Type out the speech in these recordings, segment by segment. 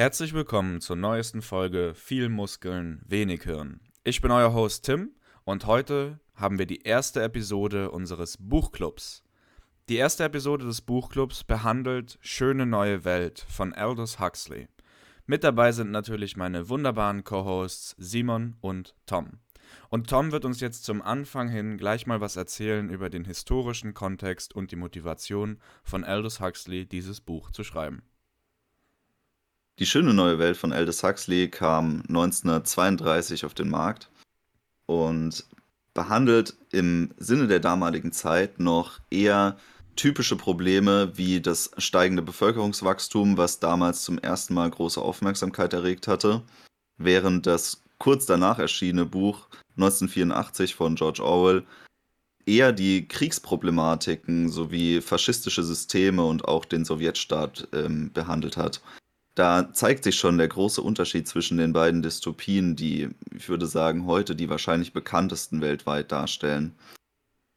Herzlich willkommen zur neuesten Folge Viel Muskeln, wenig Hirn. Ich bin euer Host Tim und heute haben wir die erste Episode unseres Buchclubs. Die erste Episode des Buchclubs behandelt Schöne neue Welt von Aldous Huxley. Mit dabei sind natürlich meine wunderbaren Co-Hosts Simon und Tom. Und Tom wird uns jetzt zum Anfang hin gleich mal was erzählen über den historischen Kontext und die Motivation von Aldous Huxley, dieses Buch zu schreiben. Die schöne neue Welt von Aldous Huxley kam 1932 auf den Markt und behandelt im Sinne der damaligen Zeit noch eher typische Probleme wie das steigende Bevölkerungswachstum, was damals zum ersten Mal große Aufmerksamkeit erregt hatte, während das kurz danach erschienene Buch 1984 von George Orwell eher die Kriegsproblematiken sowie faschistische Systeme und auch den Sowjetstaat ähm, behandelt hat. Da zeigt sich schon der große Unterschied zwischen den beiden Dystopien, die, ich würde sagen, heute die wahrscheinlich bekanntesten weltweit darstellen.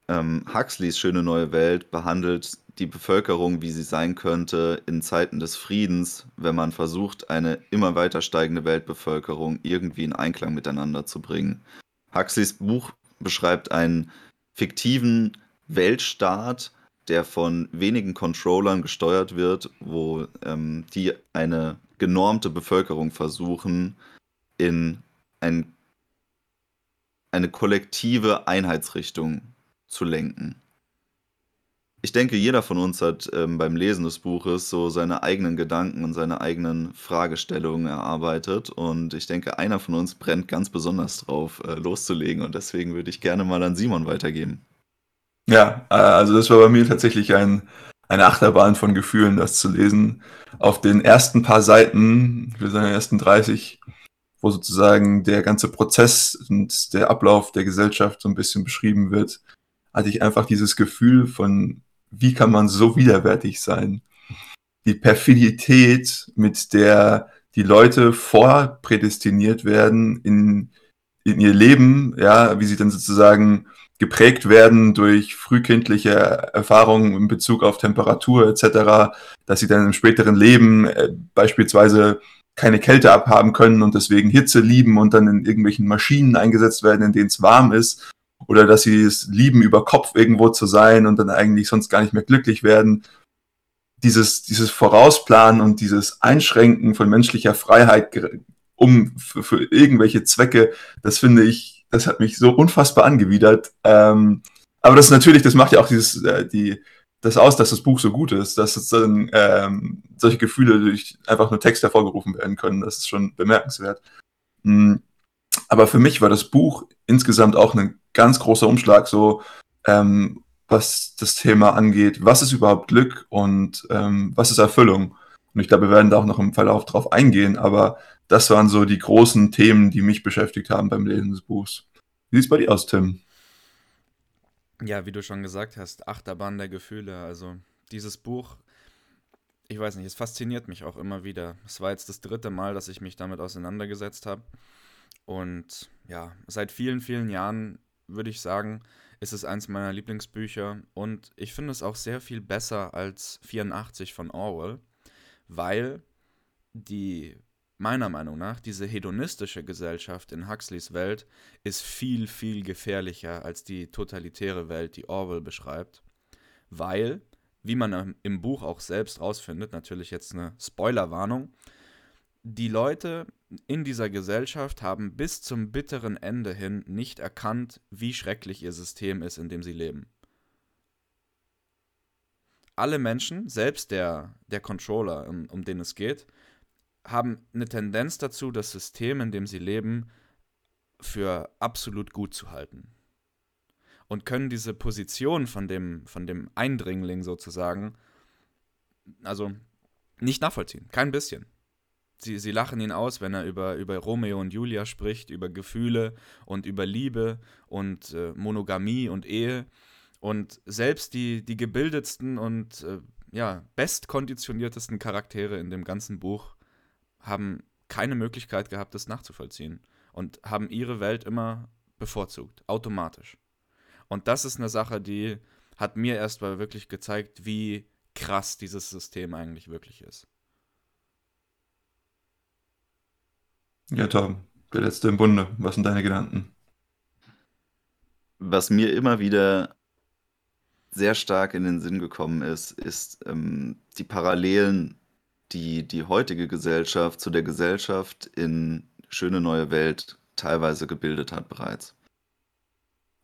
Ähm, Huxleys Schöne neue Welt behandelt die Bevölkerung, wie sie sein könnte in Zeiten des Friedens, wenn man versucht, eine immer weiter steigende Weltbevölkerung irgendwie in Einklang miteinander zu bringen. Huxleys Buch beschreibt einen fiktiven Weltstaat, der von wenigen Controllern gesteuert wird, wo ähm, die eine genormte Bevölkerung versuchen, in ein, eine kollektive Einheitsrichtung zu lenken. Ich denke, jeder von uns hat ähm, beim Lesen des Buches so seine eigenen Gedanken und seine eigenen Fragestellungen erarbeitet. Und ich denke, einer von uns brennt ganz besonders drauf, äh, loszulegen. Und deswegen würde ich gerne mal an Simon weitergeben. Ja, äh, also das war bei mir tatsächlich ein, eine Achterbahn von Gefühlen, das zu lesen. Auf den ersten paar Seiten, für seine ersten 30, wo sozusagen der ganze Prozess und der Ablauf der Gesellschaft so ein bisschen beschrieben wird, hatte ich einfach dieses Gefühl von, wie kann man so widerwärtig sein? Die Perfidität, mit der die Leute vorprädestiniert werden in, in ihr Leben, ja, wie sie dann sozusagen geprägt werden durch frühkindliche Erfahrungen in Bezug auf Temperatur etc., dass sie dann im späteren Leben äh, beispielsweise keine Kälte abhaben können und deswegen Hitze lieben und dann in irgendwelchen Maschinen eingesetzt werden, in denen es warm ist oder dass sie es lieben, über Kopf irgendwo zu sein und dann eigentlich sonst gar nicht mehr glücklich werden. Dieses, dieses Vorausplanen und dieses Einschränken von menschlicher Freiheit um für, für irgendwelche Zwecke, das finde ich, das hat mich so unfassbar angewidert. Ähm, aber das natürlich, das macht ja auch dieses, äh, die, das aus, dass das Buch so gut ist, dass sozusagen ähm, solche Gefühle durch einfach nur Text hervorgerufen werden können. Das ist schon bemerkenswert. Mhm. Aber für mich war das Buch insgesamt auch ein ganz großer Umschlag, so ähm, was das Thema angeht. Was ist überhaupt Glück und ähm, was ist Erfüllung? Und ich glaube, wir werden da auch noch im Verlauf drauf eingehen, aber das waren so die großen Themen, die mich beschäftigt haben beim Lesen des Buchs. Wie sieht es bei dir aus, Tim? Ja, wie du schon gesagt hast, Achterbahn der Gefühle. Also dieses Buch, ich weiß nicht, es fasziniert mich auch immer wieder. Es war jetzt das dritte Mal, dass ich mich damit auseinandergesetzt habe. Und ja, seit vielen, vielen Jahren würde ich sagen, ist es eins meiner Lieblingsbücher. Und ich finde es auch sehr viel besser als 84 von Orwell, weil die meiner Meinung nach, diese hedonistische Gesellschaft in Huxleys Welt ist viel, viel gefährlicher als die totalitäre Welt, die Orwell beschreibt. Weil, wie man im Buch auch selbst rausfindet, natürlich jetzt eine Spoilerwarnung, die Leute in dieser Gesellschaft haben bis zum bitteren Ende hin nicht erkannt, wie schrecklich ihr System ist, in dem sie leben. Alle Menschen, selbst der, der Controller, um, um den es geht, haben eine Tendenz dazu, das System, in dem sie leben, für absolut gut zu halten. Und können diese Position von dem, von dem Eindringling sozusagen, also nicht nachvollziehen. Kein bisschen sie, sie lachen ihn aus, wenn er über, über Romeo und Julia spricht, über Gefühle und über Liebe und äh, Monogamie und Ehe. Und selbst die, die gebildetsten und äh, ja, bestkonditioniertesten Charaktere in dem ganzen Buch haben keine Möglichkeit gehabt, das nachzuvollziehen. Und haben ihre Welt immer bevorzugt, automatisch. Und das ist eine Sache, die hat mir erst mal wirklich gezeigt, wie krass dieses System eigentlich wirklich ist. Ja, Tom, der Letzte im Bunde. Was sind deine Gedanken? Was mir immer wieder sehr stark in den Sinn gekommen ist, ist ähm, die Parallelen, die die heutige Gesellschaft zu der Gesellschaft in Schöne neue Welt teilweise gebildet hat bereits.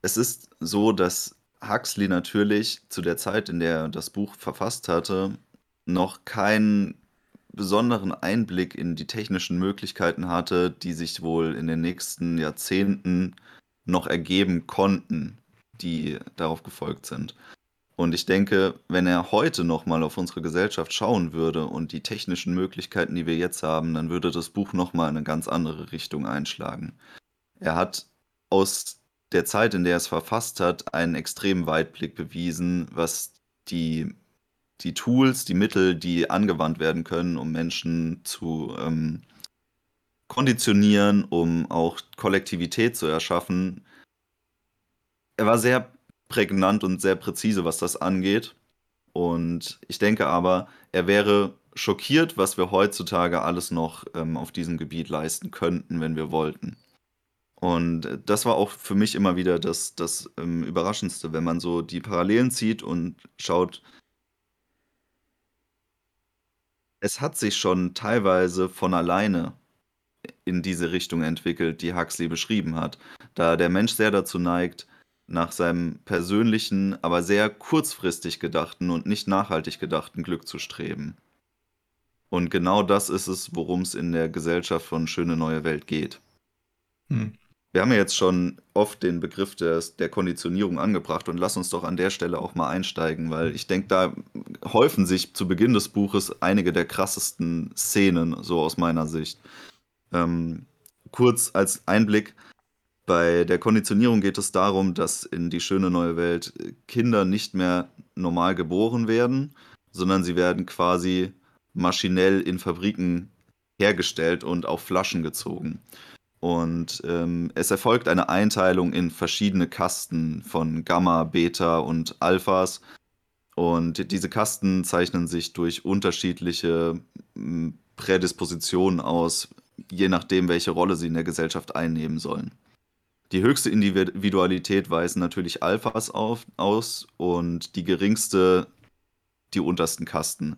Es ist so, dass Huxley natürlich zu der Zeit, in der er das Buch verfasst hatte, noch keinen besonderen Einblick in die technischen Möglichkeiten hatte, die sich wohl in den nächsten Jahrzehnten noch ergeben konnten, die darauf gefolgt sind. Und ich denke, wenn er heute nochmal auf unsere Gesellschaft schauen würde und die technischen Möglichkeiten, die wir jetzt haben, dann würde das Buch nochmal eine ganz andere Richtung einschlagen. Er hat aus der Zeit, in der er es verfasst hat, einen extremen Weitblick bewiesen, was die, die Tools, die Mittel, die angewandt werden können, um Menschen zu ähm, konditionieren, um auch Kollektivität zu erschaffen. Er war sehr prägnant und sehr präzise, was das angeht. Und ich denke aber, er wäre schockiert, was wir heutzutage alles noch ähm, auf diesem Gebiet leisten könnten, wenn wir wollten. Und das war auch für mich immer wieder das, das ähm, Überraschendste, wenn man so die Parallelen zieht und schaut, es hat sich schon teilweise von alleine in diese Richtung entwickelt, die Huxley beschrieben hat, da der Mensch sehr dazu neigt, nach seinem persönlichen, aber sehr kurzfristig gedachten und nicht nachhaltig gedachten Glück zu streben. Und genau das ist es, worum es in der Gesellschaft von Schöne neue Welt geht. Hm. Wir haben ja jetzt schon oft den Begriff des, der Konditionierung angebracht und lass uns doch an der Stelle auch mal einsteigen, weil ich denke, da häufen sich zu Beginn des Buches einige der krassesten Szenen, so aus meiner Sicht. Ähm, kurz als Einblick, bei der Konditionierung geht es darum, dass in die schöne neue Welt Kinder nicht mehr normal geboren werden, sondern sie werden quasi maschinell in Fabriken hergestellt und auf Flaschen gezogen. Und ähm, es erfolgt eine Einteilung in verschiedene Kasten von Gamma, Beta und Alphas. Und diese Kasten zeichnen sich durch unterschiedliche Prädispositionen aus, je nachdem, welche Rolle sie in der Gesellschaft einnehmen sollen. Die höchste Individualität weisen natürlich Alphas auf, aus und die geringste die untersten Kasten,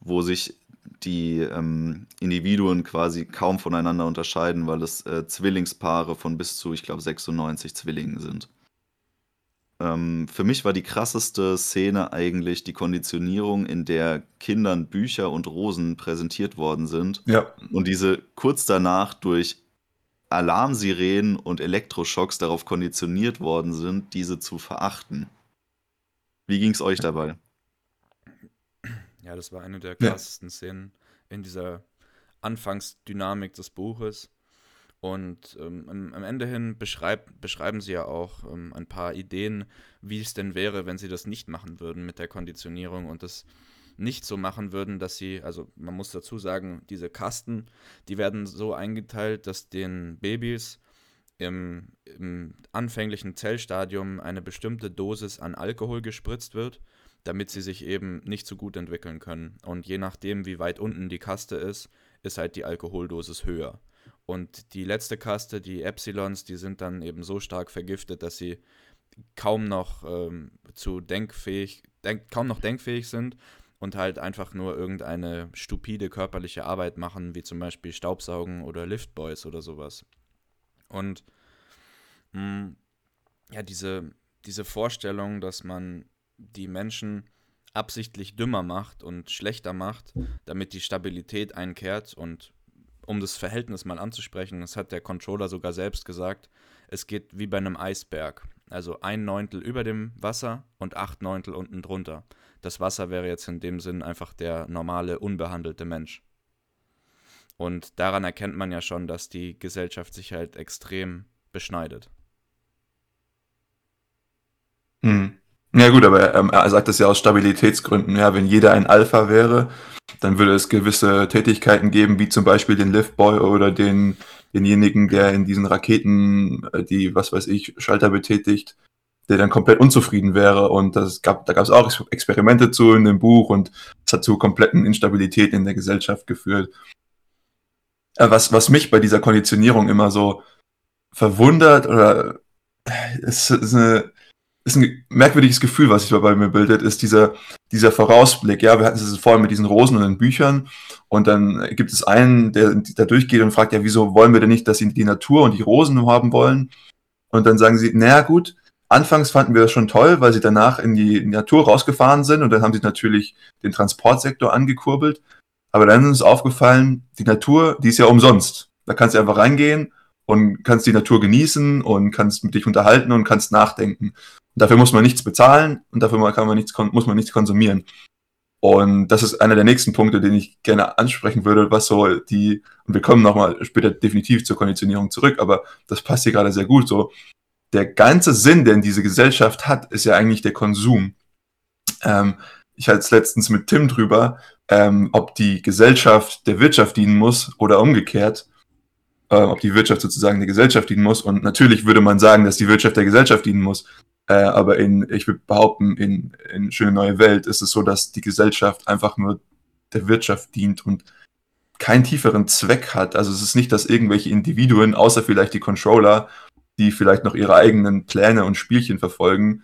wo sich die ähm, Individuen quasi kaum voneinander unterscheiden, weil es äh, Zwillingspaare von bis zu, ich glaube, 96 Zwillingen sind. Ähm, für mich war die krasseste Szene eigentlich die Konditionierung, in der Kindern Bücher und Rosen präsentiert worden sind Ja. und diese kurz danach durch Alarmsirenen und Elektroschocks darauf konditioniert worden sind, diese zu verachten. Wie ging es euch dabei? Ja, das war eine der krassesten Szenen in dieser Anfangsdynamik des Buches. Und ähm, am, am Ende hin beschreib, beschreiben sie ja auch ähm, ein paar Ideen, wie es denn wäre, wenn sie das nicht machen würden mit der Konditionierung. Und das nicht so machen würden, dass sie, also man muss dazu sagen, diese Kasten, die werden so eingeteilt, dass den Babys im, im anfänglichen Zellstadium eine bestimmte Dosis an Alkohol gespritzt wird, damit sie sich eben nicht so gut entwickeln können. Und je nachdem, wie weit unten die Kaste ist, ist halt die Alkoholdosis höher. Und die letzte Kaste, die Epsilons, die sind dann eben so stark vergiftet, dass sie kaum noch ähm, zu denkfähig, denk, kaum noch denkfähig sind und halt einfach nur irgendeine stupide körperliche Arbeit machen, wie zum Beispiel Staubsaugen oder Liftboys oder sowas. Und mh, mm, ja, diese, diese Vorstellung, dass man die Menschen absichtlich dümmer macht und schlechter macht, damit die Stabilität einkehrt und um das Verhältnis mal anzusprechen, das hat der Controller sogar selbst gesagt, es geht wie bei einem Eisberg. Also ein Neuntel über dem Wasser und acht Neuntel unten drunter. Das Wasser wäre jetzt in dem Sinn einfach der normale, unbehandelte Mensch. Und daran erkennt man ja schon, dass die Gesellschaft sich halt extrem beschneidet. Hm. Ja gut, aber ähm, er sagt das ja aus Stabilitätsgründen. Ja, wenn jeder ein Alpha wäre, dann würde es gewisse Tätigkeiten geben, wie zum Beispiel den Liftboy oder den, denjenigen, der in diesen Raketen äh, die, was weiß ich, Schalter betätigt, der dann komplett unzufrieden wäre. Und das gab, da gab es auch Experimente zu in dem Buch und es hat zu kompletten Instabilität in der Gesellschaft geführt. äh, was, was mich bei dieser Konditionierung immer so verwundert oder äh, es ist, eine, ist ein merkwürdiges Gefühl, was sich bei mir bildet, ist dieser, dieser Vorausblick. Ja, wir hatten es vorhin mit diesen Rosen und den Büchern und dann gibt es einen, der da durchgeht und fragt, ja, wieso wollen wir denn nicht, dass sie die Natur und die Rosen haben wollen? Und dann sagen sie, naja, gut, anfangs fanden wir das schon toll, weil sie danach in die, Natur rausgefahren sind und dann haben sie natürlich den Transportsektor angekurbelt. Aber dann ist uns aufgefallen, die Natur, die ist ja umsonst. Da kannst du einfach reingehen und kannst die Natur genießen und kannst mit dich unterhalten und kannst nachdenken. Und dafür muss man nichts bezahlen und dafür man nichts, muss man nichts konsumieren. Und das ist einer der nächsten Punkte, den ich gerne ansprechen würde, was so die, und wir kommen nochmal später definitiv zur Konditionierung zurück, aber das passt hier gerade sehr gut so. Der ganze Sinn, den diese Gesellschaft hat, ist ja eigentlich der Konsum. Ähm, ich hatte es letztens mit Tim drüber, ähm, ob die Gesellschaft der Wirtschaft dienen muss oder umgekehrt, äh, ob die Wirtschaft sozusagen der Gesellschaft dienen muss. Und natürlich würde man sagen, dass die Wirtschaft der Gesellschaft dienen muss. Äh, aber in, ich würde behaupten, in, in Schöne Neue Welt ist es so, dass die Gesellschaft einfach nur der Wirtschaft dient und keinen tieferen Zweck hat. Also es ist nicht, dass irgendwelche Individuen, außer vielleicht die Controller, die vielleicht noch ihre eigenen Pläne und Spielchen verfolgen,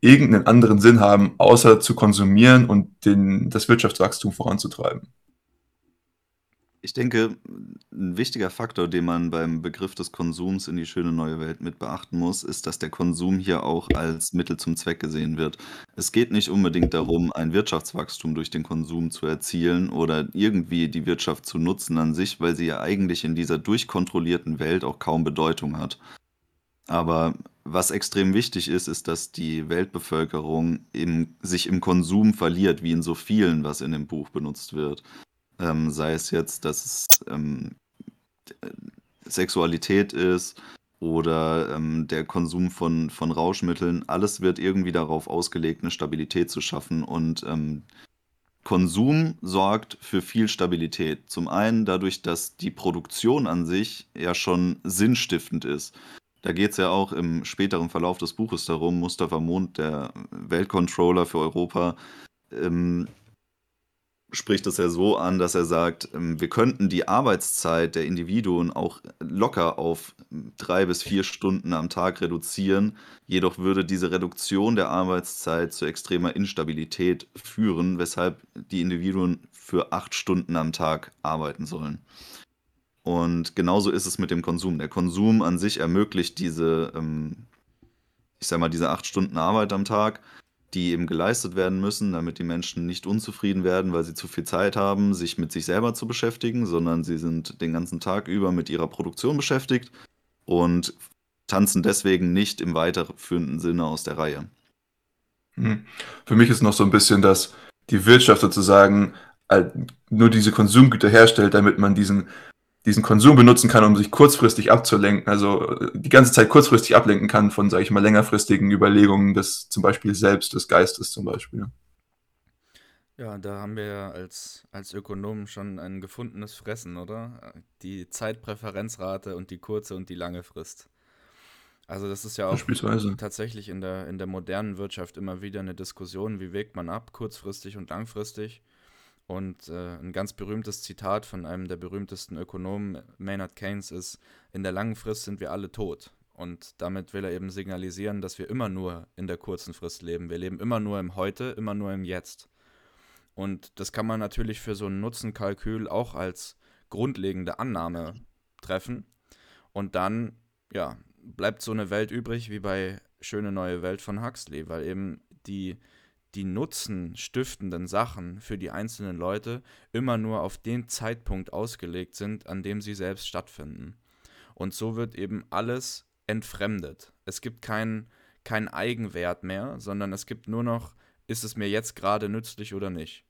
irgendeinen anderen Sinn haben, außer zu konsumieren und den, das Wirtschaftswachstum voranzutreiben. Ich denke, ein wichtiger Faktor, den man beim Begriff des Konsums in die schöne neue Welt mit beachten muss, ist, dass der Konsum hier auch als Mittel zum Zweck gesehen wird. Es geht nicht unbedingt darum, ein Wirtschaftswachstum durch den Konsum zu erzielen oder irgendwie die Wirtschaft zu nutzen an sich, weil sie ja eigentlich in dieser durchkontrollierten Welt auch kaum Bedeutung hat. Aber was extrem wichtig ist, ist, dass die Weltbevölkerung im, sich im Konsum verliert, wie in so vielen, was in dem Buch benutzt wird. Ähm, sei es jetzt, dass es ähm, Sexualität ist oder ähm, der Konsum von, von Rauschmitteln. Alles wird irgendwie darauf ausgelegt, eine Stabilität zu schaffen. Und ähm, Konsum sorgt für viel Stabilität. Zum einen dadurch, dass die Produktion an sich ja schon sinnstiftend ist. Da geht es ja auch im späteren Verlauf des Buches darum, Mustafa Mond, der Weltcontroller für Europa, ähm, spricht es ja so an, dass er sagt, ähm, wir könnten die Arbeitszeit der Individuen auch locker auf drei bis vier Stunden am Tag reduzieren. Jedoch würde diese Reduktion der Arbeitszeit zu extremer Instabilität führen, weshalb die Individuen für acht Stunden am Tag arbeiten sollen. Und genauso ist es mit dem Konsum. Der Konsum an sich ermöglicht diese, ähm, ich sag mal, diese acht Stunden Arbeit am Tag die eben geleistet werden müssen, damit die Menschen nicht unzufrieden werden, weil sie zu viel Zeit haben, sich mit sich selber zu beschäftigen, sondern sie sind den ganzen Tag über mit ihrer Produktion beschäftigt und tanzen deswegen nicht im weiterführenden Sinne aus der Reihe. Hm. Für mich ist noch so ein bisschen, dass die Wirtschaft sozusagen nur diese Konsumgüter herstellt, damit man diesen diesen Konsum benutzen kann, um sich kurzfristig abzulenken, also die ganze Zeit kurzfristig ablenken kann von, sage ich mal, längerfristigen Überlegungen des zum Beispiel selbst, des Geistes zum Beispiel. Ja, da haben wir ja als, als Ökonomen schon ein gefundenes Fressen, oder? Die Zeitpräferenzrate und die kurze und die lange Frist. Also das ist ja auch tatsächlich in der, in der modernen Wirtschaft immer wieder eine Diskussion, wie wägt man ab, kurzfristig und langfristig. Und äh, ein ganz berühmtes Zitat von einem der berühmtesten Ökonomen, Maynard Keynes, ist, in der langen Frist sind wir alle tot. Und damit will er eben signalisieren, dass wir immer nur in der kurzen Frist leben. Wir leben immer nur im Heute, immer nur im Jetzt. Und das kann man natürlich für so ein Nutzenkalkül auch als grundlegende Annahme treffen. Und dann, ja, bleibt so eine Welt übrig wie bei Schöne neue Welt von Huxley, weil eben die die nutzenstiftenden Sachen für die einzelnen Leute immer nur auf den Zeitpunkt ausgelegt sind, an dem sie selbst stattfinden. Und so wird eben alles entfremdet. Es gibt keinen kein Eigenwert mehr, sondern es gibt nur noch, ist es mir jetzt gerade nützlich oder nicht.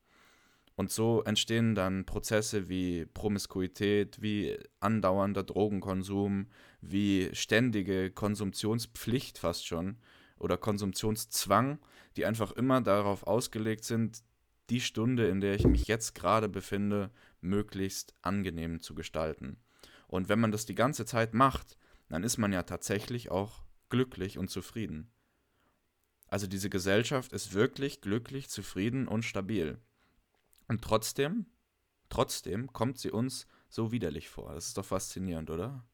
Und so entstehen dann Prozesse wie Promiskuität, wie andauernder Drogenkonsum, wie ständige Konsumptionspflicht fast schon oder Konsumptionszwang, die einfach immer darauf ausgelegt sind, die Stunde, in der ich mich jetzt gerade befinde, möglichst angenehm zu gestalten. Und wenn man das die ganze Zeit macht, dann ist man ja tatsächlich auch glücklich und zufrieden. Also diese Gesellschaft ist wirklich glücklich, zufrieden und stabil. Und trotzdem, trotzdem kommt sie uns so widerlich vor. Das ist doch faszinierend, oder?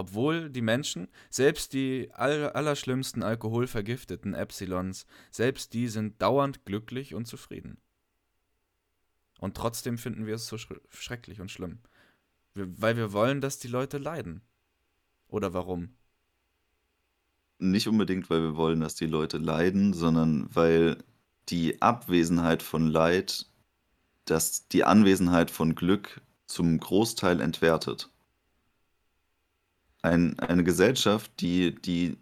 Obwohl die Menschen, selbst die aller, allerschlimmsten alkoholvergifteten Epsilons, selbst die sind dauernd glücklich und zufrieden. Und trotzdem finden wir es so schrecklich und schlimm. Wir, weil wir wollen, dass die Leute leiden. Oder warum? Nicht unbedingt, weil wir wollen, dass die Leute leiden, sondern weil die Abwesenheit von Leid, dass die Anwesenheit von Glück zum Großteil entwertet. Ein, eine Gesellschaft, die, die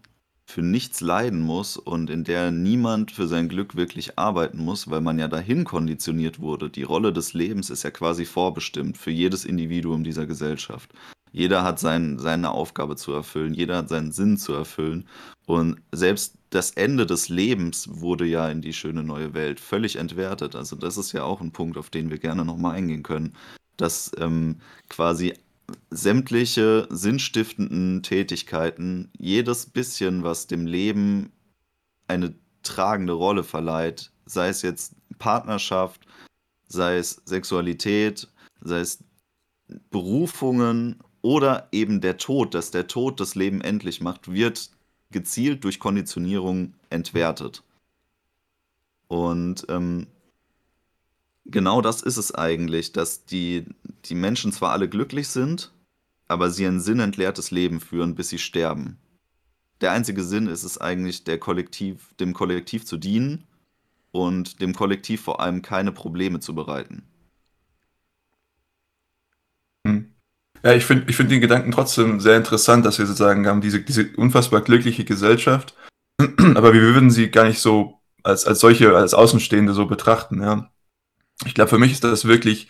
für nichts leiden muss und in der niemand für sein Glück wirklich arbeiten muss, weil man ja dahin konditioniert wurde. Die Rolle des Lebens ist ja quasi vorbestimmt für jedes Individuum dieser Gesellschaft. Jeder hat sein, seine Aufgabe zu erfüllen, jeder hat seinen Sinn zu erfüllen. Und selbst das Ende des Lebens wurde ja in die schöne neue Welt völlig entwertet. Also das ist ja auch ein Punkt, auf den wir gerne nochmal eingehen können, dass ähm, quasi sämtliche sinnstiftenden Tätigkeiten, jedes bisschen, was dem Leben eine tragende Rolle verleiht, sei es jetzt Partnerschaft, sei es Sexualität, sei es Berufungen oder eben der Tod, dass der Tod das Leben endlich macht, wird gezielt durch Konditionierung entwertet. Und ähm, genau das ist es eigentlich, dass die, die Menschen zwar alle glücklich sind, aber sie ein sinnentleertes Leben führen, bis sie sterben. Der einzige Sinn ist es eigentlich, der Kollektiv, dem Kollektiv zu dienen und dem Kollektiv vor allem keine Probleme zu bereiten. Hm. Ja, ich finde ich find den Gedanken trotzdem sehr interessant, dass wir sozusagen haben, diese, diese unfassbar glückliche Gesellschaft, aber wir würden sie gar nicht so als, als solche, als Außenstehende so betrachten, ja. Ich glaube, für mich ist das wirklich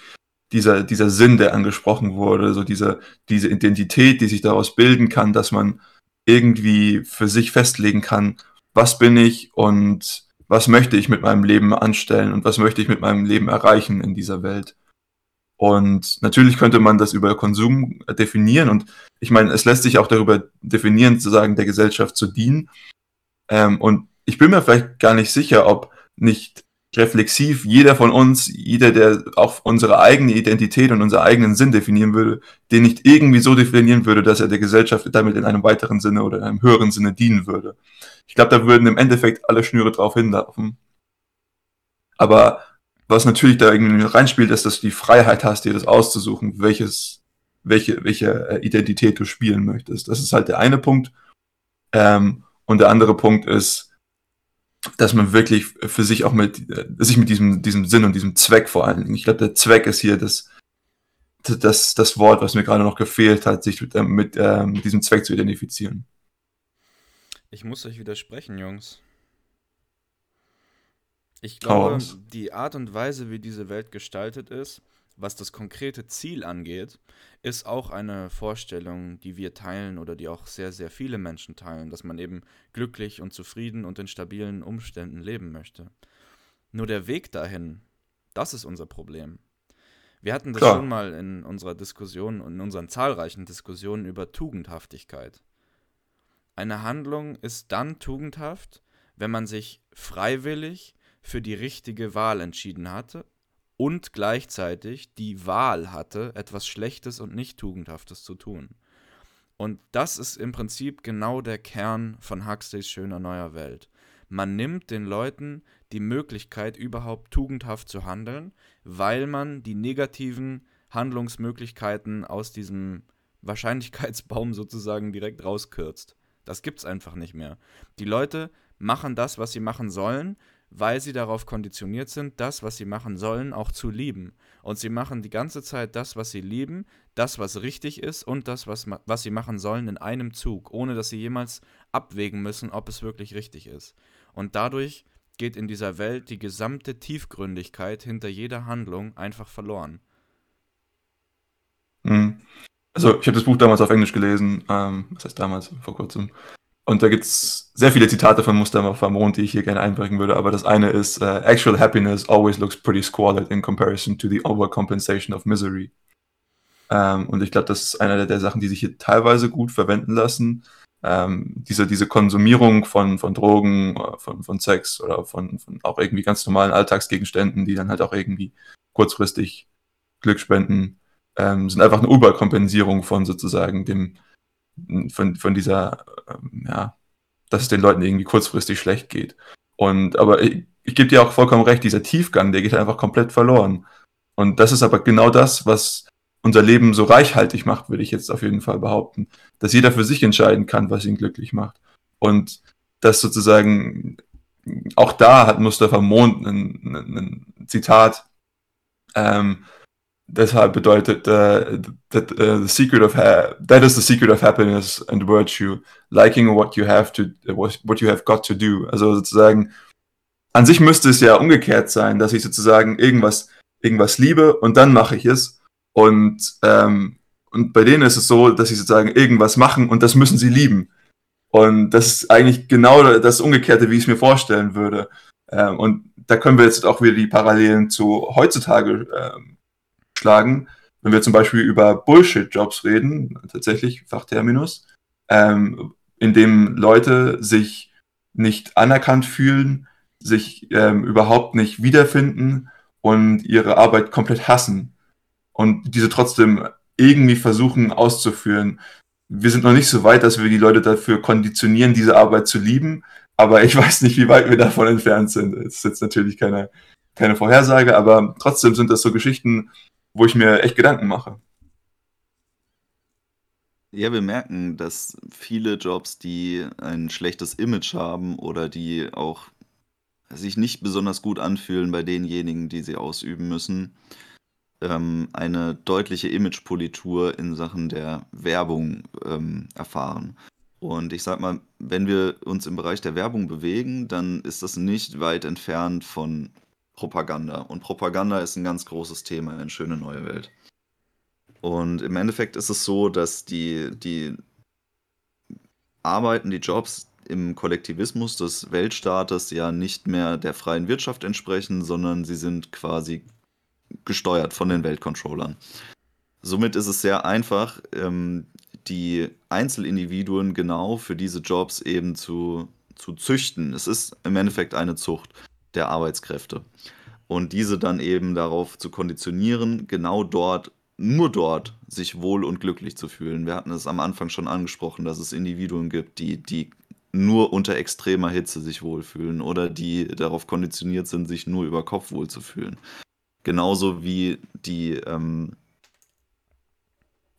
dieser, dieser Sinn, der angesprochen wurde, so diese, diese Identität, die sich daraus bilden kann, dass man irgendwie für sich festlegen kann, was bin ich und was möchte ich mit meinem Leben anstellen und was möchte ich mit meinem Leben erreichen in dieser Welt. Und natürlich könnte man das über Konsum definieren und ich meine, es lässt sich auch darüber definieren, zu sagen, der Gesellschaft zu dienen. Ähm, und ich bin mir vielleicht gar nicht sicher, ob nicht reflexiv jeder von uns, jeder, der auch unsere eigene Identität und unseren eigenen Sinn definieren würde, den nicht irgendwie so definieren würde, dass er der Gesellschaft damit in einem weiteren Sinne oder in einem höheren Sinne dienen würde. Ich glaube, da würden im Endeffekt alle Schnüre drauf hinlaufen. Aber was natürlich da irgendwie reinspielt, ist, dass du die Freiheit hast, dir das auszusuchen, welches, welche, welche äh, Identität du spielen möchtest. Das ist halt der eine Punkt. Ähm, und der andere Punkt ist, dass man wirklich für sich auch mit, äh, sich mit diesem, diesem Sinn und diesem Zweck vor allen Dingen, ich glaube, der Zweck ist hier das, das, das Wort, was mir gerade noch gefehlt hat, sich mit, äh, mit, äh, mit diesem Zweck zu identifizieren. Ich muss euch widersprechen, Jungs. Ich glaube, die Art und Weise, wie diese Welt gestaltet ist, was das konkrete Ziel angeht, ist auch eine Vorstellung, die wir teilen oder die auch sehr, sehr viele Menschen teilen, dass man eben glücklich und zufrieden und in stabilen Umständen leben möchte. Nur der Weg dahin, das ist unser Problem. Wir hatten das Klar. schon mal in unserer Diskussion und in unseren zahlreichen Diskussionen über Tugendhaftigkeit. Eine Handlung ist dann tugendhaft, wenn man sich freiwillig für die richtige Wahl entschieden hatte und gleichzeitig die Wahl hatte, etwas Schlechtes und nicht Tugendhaftes zu tun. Und das ist im Prinzip genau der Kern von Huxleys schöner neuer Welt. Man nimmt den Leuten die Möglichkeit, überhaupt tugendhaft zu handeln, weil man die negativen Handlungsmöglichkeiten aus diesem Wahrscheinlichkeitsbaum sozusagen direkt rauskürzt. Das gibt's einfach nicht mehr. Die Leute machen das, was sie machen sollen, weil sie darauf konditioniert sind, das, was sie machen sollen, auch zu lieben. Und sie machen die ganze Zeit das, was sie lieben, das, was richtig ist und das, was, was sie machen sollen, in einem Zug, ohne dass sie jemals abwägen müssen, ob es wirklich richtig ist. Und dadurch geht in dieser Welt die gesamte Tiefgründigkeit hinter jeder Handlung einfach verloren. Mhm. Also, ich habe das Buch damals auf Englisch gelesen, ähm, was heißt damals, vor kurzem. Und da gibt es sehr viele Zitate von Mustafa Famon, die ich hier gerne einbringen würde. Aber das eine ist, uh, actual happiness always looks pretty squalid in comparison to the overcompensation of misery. Ähm, und ich glaube, das ist eine der, Sachen, die sich hier teilweise gut verwenden lassen. Ähm, diese, diese Konsumierung von, von Drogen, äh, von, von Sex oder von, von auch irgendwie ganz normalen Alltagsgegenständen, die dann halt auch irgendwie kurzfristig Glück spenden, ähm, sind einfach eine Überkompensierung von sozusagen dem, von, von dieser, ähm, ja, dass es den Leuten irgendwie kurzfristig schlecht geht. Und aber ich, ich gebe dir auch vollkommen recht, dieser Tiefgang, der geht einfach komplett verloren. Und das ist aber genau das, was unser Leben so reichhaltig macht, würde ich jetzt auf jeden Fall behaupten. Dass jeder für sich entscheiden kann, was ihn glücklich macht. Und dass sozusagen auch da hat Mustafa Mond ein, ein, ein Zitat, ähm, deshalb bedeutet uh, that uh, the secret of that is the secret of happiness and virtue liking what you have to what you have got to do. Also sozusagen an sich müsste es ja umgekehrt sein dass ich sozusagen irgendwas irgendwas liebe und dann mache ich es. Und ähm, und bei denen ist es so dass sie sozusagen irgendwas machen und das müssen sie lieben. Und das ist eigentlich genau das Umgekehrte wie ich es mir vorstellen würde. Ähm, und da können wir jetzt auch wieder die Parallelen zu heutzutage ähm, schlagen. Wenn wir zum Beispiel über Bullshit-Jobs reden, tatsächlich Fachterminus, ähm, in dem Leute sich nicht anerkannt fühlen, sich ähm, überhaupt nicht wiederfinden und ihre Arbeit komplett hassen und diese trotzdem irgendwie versuchen auszuführen. Wir sind noch nicht so weit, dass wir die Leute dafür konditionieren, diese Arbeit zu lieben, aber ich weiß nicht, wie weit wir davon entfernt sind. Das ist jetzt natürlich keine, keine Vorhersage, aber trotzdem sind das so Geschichten, wo ich mir echt Gedanken mache. Ja, wir merken, dass viele Jobs, die ein schlechtes Image haben oder die auch sich nicht besonders gut anfühlen bei denjenigen, die sie ausüben müssen, ähm, eine deutliche Imagepolitur in Sachen der Werbung ähm, erfahren. Und ich sag mal, wenn wir uns im Bereich der Werbung bewegen, dann ist das nicht weit entfernt von Propaganda. Und Propaganda ist ein ganz großes Thema in Schöne Neue Welt. Und im Endeffekt ist es so, dass die, die Arbeiten, die Jobs im Kollektivismus des Weltstaates ja nicht mehr der freien Wirtschaft entsprechen, sondern sie sind quasi gesteuert von den Weltcontrollern. Somit ist es sehr einfach, ähm, die Einzelindividuen genau für diese Jobs eben zu, zu züchten. Es ist im Endeffekt eine Zucht der Arbeitskräfte. Und diese dann eben darauf zu konditionieren, genau dort, nur dort sich wohl und glücklich zu fühlen. Wir hatten es am Anfang schon angesprochen, dass es Individuen gibt, die, die nur unter extremer Hitze sich wohlfühlen oder die darauf konditioniert sind, sich nur über Kopf wohlzufühlen. Genauso wie die ähm,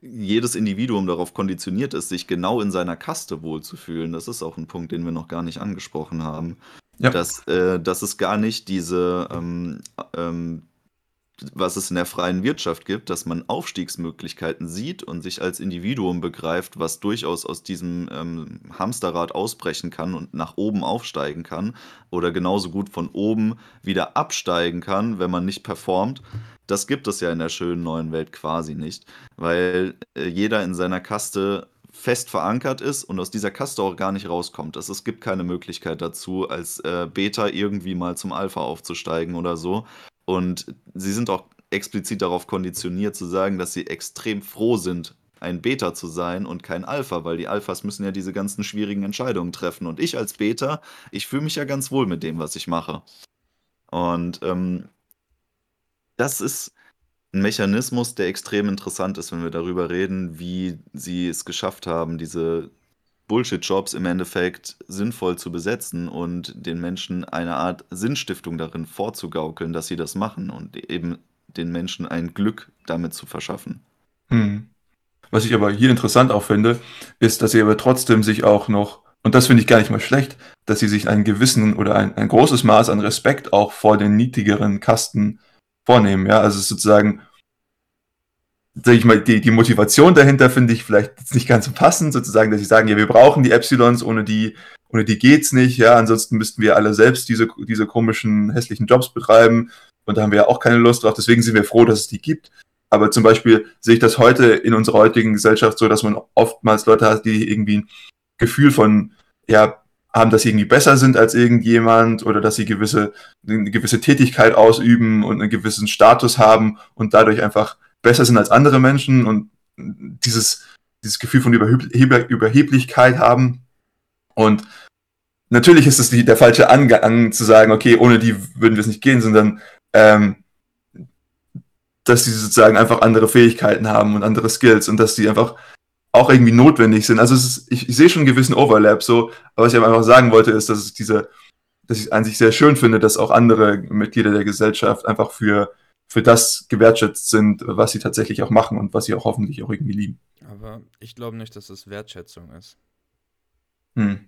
jedes Individuum darauf konditioniert ist, sich genau in seiner Kaste wohlzufühlen. Das ist auch ein Punkt, den wir noch gar nicht angesprochen haben. Ja. Dass, äh, dass es gar nicht diese, ähm, ähm, was es in der freien Wirtschaft gibt, dass man Aufstiegsmöglichkeiten sieht und sich als Individuum begreift, was durchaus aus diesem ähm, Hamsterrad ausbrechen kann und nach oben aufsteigen kann oder genauso gut von oben wieder absteigen kann, wenn man nicht performt. Das gibt es ja in der schönen neuen Welt quasi nicht, weil äh, jeder in seiner Kaste fest verankert ist und aus dieser Kaste auch gar nicht rauskommt. Es, es gibt keine Möglichkeit dazu, als äh, Beta irgendwie mal zum Alpha aufzusteigen oder so. Und sie sind auch explizit darauf konditioniert zu sagen, dass sie extrem froh sind, ein Beta zu sein und kein Alpha, weil die Alphas müssen ja diese ganzen schwierigen Entscheidungen treffen. Und ich als Beta, ich fühle mich ja ganz wohl mit dem, was ich mache. Und ähm, das ist ein Mechanismus, der extrem interessant ist, wenn wir darüber reden, wie sie es geschafft haben, diese Bullshit-Jobs im Endeffekt sinnvoll zu besetzen und den Menschen eine Art Sinnstiftung darin vorzugaukeln, dass sie das machen und eben den Menschen ein Glück damit zu verschaffen. Hm. Was ich aber hier interessant auch finde, ist, dass sie aber trotzdem sich auch noch, und das finde ich gar nicht mal schlecht, dass sie sich einen gewissen oder ein, ein großes Maß an Respekt auch vor den niedrigeren Kasten vornehmen. Ja, also sozusagen, sag ich mal, die, die Motivation dahinter finde ich vielleicht nicht ganz so passend, sozusagen, dass sie sagen, ja, wir brauchen die Epsilons, ohne die, ohne die geht's nicht, ja, ansonsten müssten wir alle selbst diese, diese komischen, hässlichen Jobs betreiben und da haben wir ja auch keine Lust drauf, deswegen sind wir froh, dass es die gibt. Aber zum Beispiel sehe ich das heute in unserer heutigen Gesellschaft so, dass man oftmals Leute hat, die irgendwie ein Gefühl von, ja, haben, dass sie irgendwie besser sind als irgendjemand oder dass sie gewisse, eine gewisse Tätigkeit ausüben und einen gewissen Status haben und dadurch einfach besser sind als andere Menschen und dieses, dieses Gefühl von Überheb Überheblichkeit haben. Und natürlich ist es die, der falsche Angang zu sagen, okay, ohne die würden wir es nicht gehen, sondern ähm, dass sie sozusagen einfach andere Fähigkeiten haben und andere Skills und dass die einfach auch irgendwie notwendig sind. Also ist, ich, ich, sehe schon einen gewissen Overlap so, aber was ich einfach sagen wollte, ist, dass es diese, dass ich es an sich sehr schön finde, dass auch andere Mitglieder der Gesellschaft einfach für, für das gewertschätzt sind, was sie tatsächlich auch machen und was sie auch hoffentlich auch irgendwie lieben. Aber ich glaube nicht, dass es Wertschätzung ist. Hm.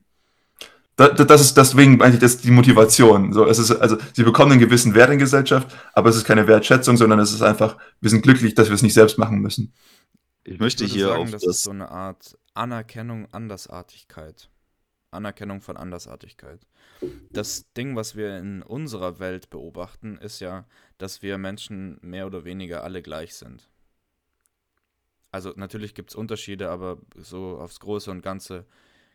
Das, das ist deswegen eigentlich das die Motivation. So, es ist, also, sie bekommen einen gewissen Wert in Gesellschaft, aber es ist keine Wertschätzung, sondern es ist einfach, wir sind glücklich, dass wir es nicht selbst machen müssen. Ich möchte ich hier sagen, auf das, das ist so eine Art Anerkennung Andersartigkeit. Anerkennung von Andersartigkeit. Das Ding, was wir in unserer Welt beobachten, ist ja, dass wir Menschen mehr oder weniger alle gleich sind. Also natürlich gibt es Unterschiede, aber so aufs Große und Ganze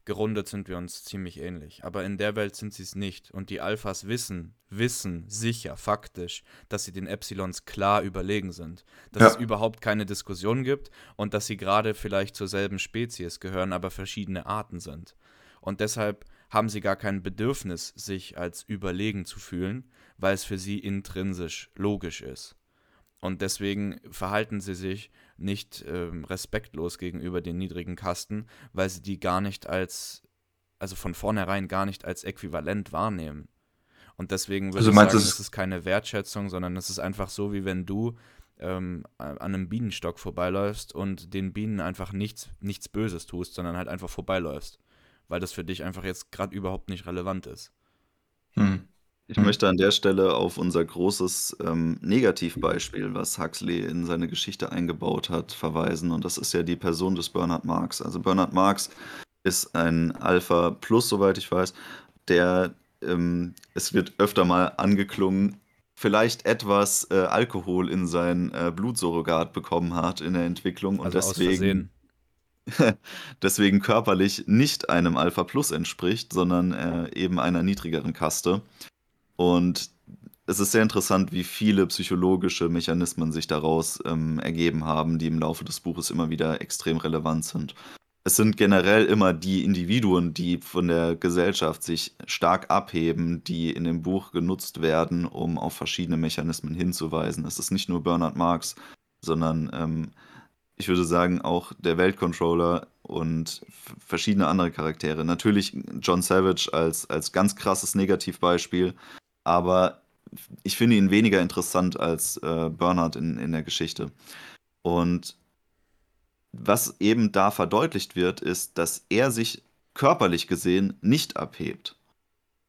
gerundet sind wir uns ziemlich ähnlich. Aber in der Welt sind sie es nicht. Und die Alphas wissen, wissen sicher, faktisch, dass sie den Epsilons klar überlegen sind. Dass ja. es überhaupt keine Diskussion gibt und dass sie gerade vielleicht zur selben Spezies gehören, aber verschiedene Arten sind. Und deshalb haben sie gar kein Bedürfnis, sich als überlegen zu fühlen, weil es für sie intrinsisch logisch ist. Und deswegen verhalten sie sich nicht ähm, respektlos gegenüber den niedrigen Kasten, weil sie die gar nicht als, also von vornherein gar nicht als äquivalent wahrnehmen. Und deswegen würde also ich sagen, es ist keine Wertschätzung, sondern es ist einfach so, wie wenn du ähm, an einem Bienenstock vorbeiläufst und den Bienen einfach nichts, nichts Böses tust, sondern halt einfach vorbeiläufst. Weil das für dich einfach jetzt gerade überhaupt nicht relevant ist. Hm. Ich mhm. möchte an der Stelle auf unser großes ähm, Negativbeispiel, was Huxley in seine Geschichte eingebaut hat, verweisen. Und das ist ja die Person des Bernhard Marx. Also Bernhard Marx ist ein Alpha Plus, soweit ich weiß, der, ähm, es wird öfter mal angeklungen, vielleicht etwas äh, Alkohol in sein äh, Blutsurrogat bekommen hat in der Entwicklung und also deswegen deswegen körperlich nicht einem Alpha Plus entspricht, sondern äh, eben einer niedrigeren Kaste. Und es ist sehr interessant, wie viele psychologische Mechanismen sich daraus ähm, ergeben haben, die im Laufe des Buches immer wieder extrem relevant sind. Es sind generell immer die Individuen, die von der Gesellschaft sich stark abheben, die in dem Buch genutzt werden, um auf verschiedene Mechanismen hinzuweisen. Es ist nicht nur Bernhard Marx, sondern ähm, ich würde sagen auch der Weltcontroller und verschiedene andere Charaktere. Natürlich John Savage als, als ganz krasses Negativbeispiel, aber ich finde ihn weniger interessant als äh, Bernhard in, in der Geschichte. Und was eben da verdeutlicht wird, ist, dass er sich körperlich gesehen nicht abhebt.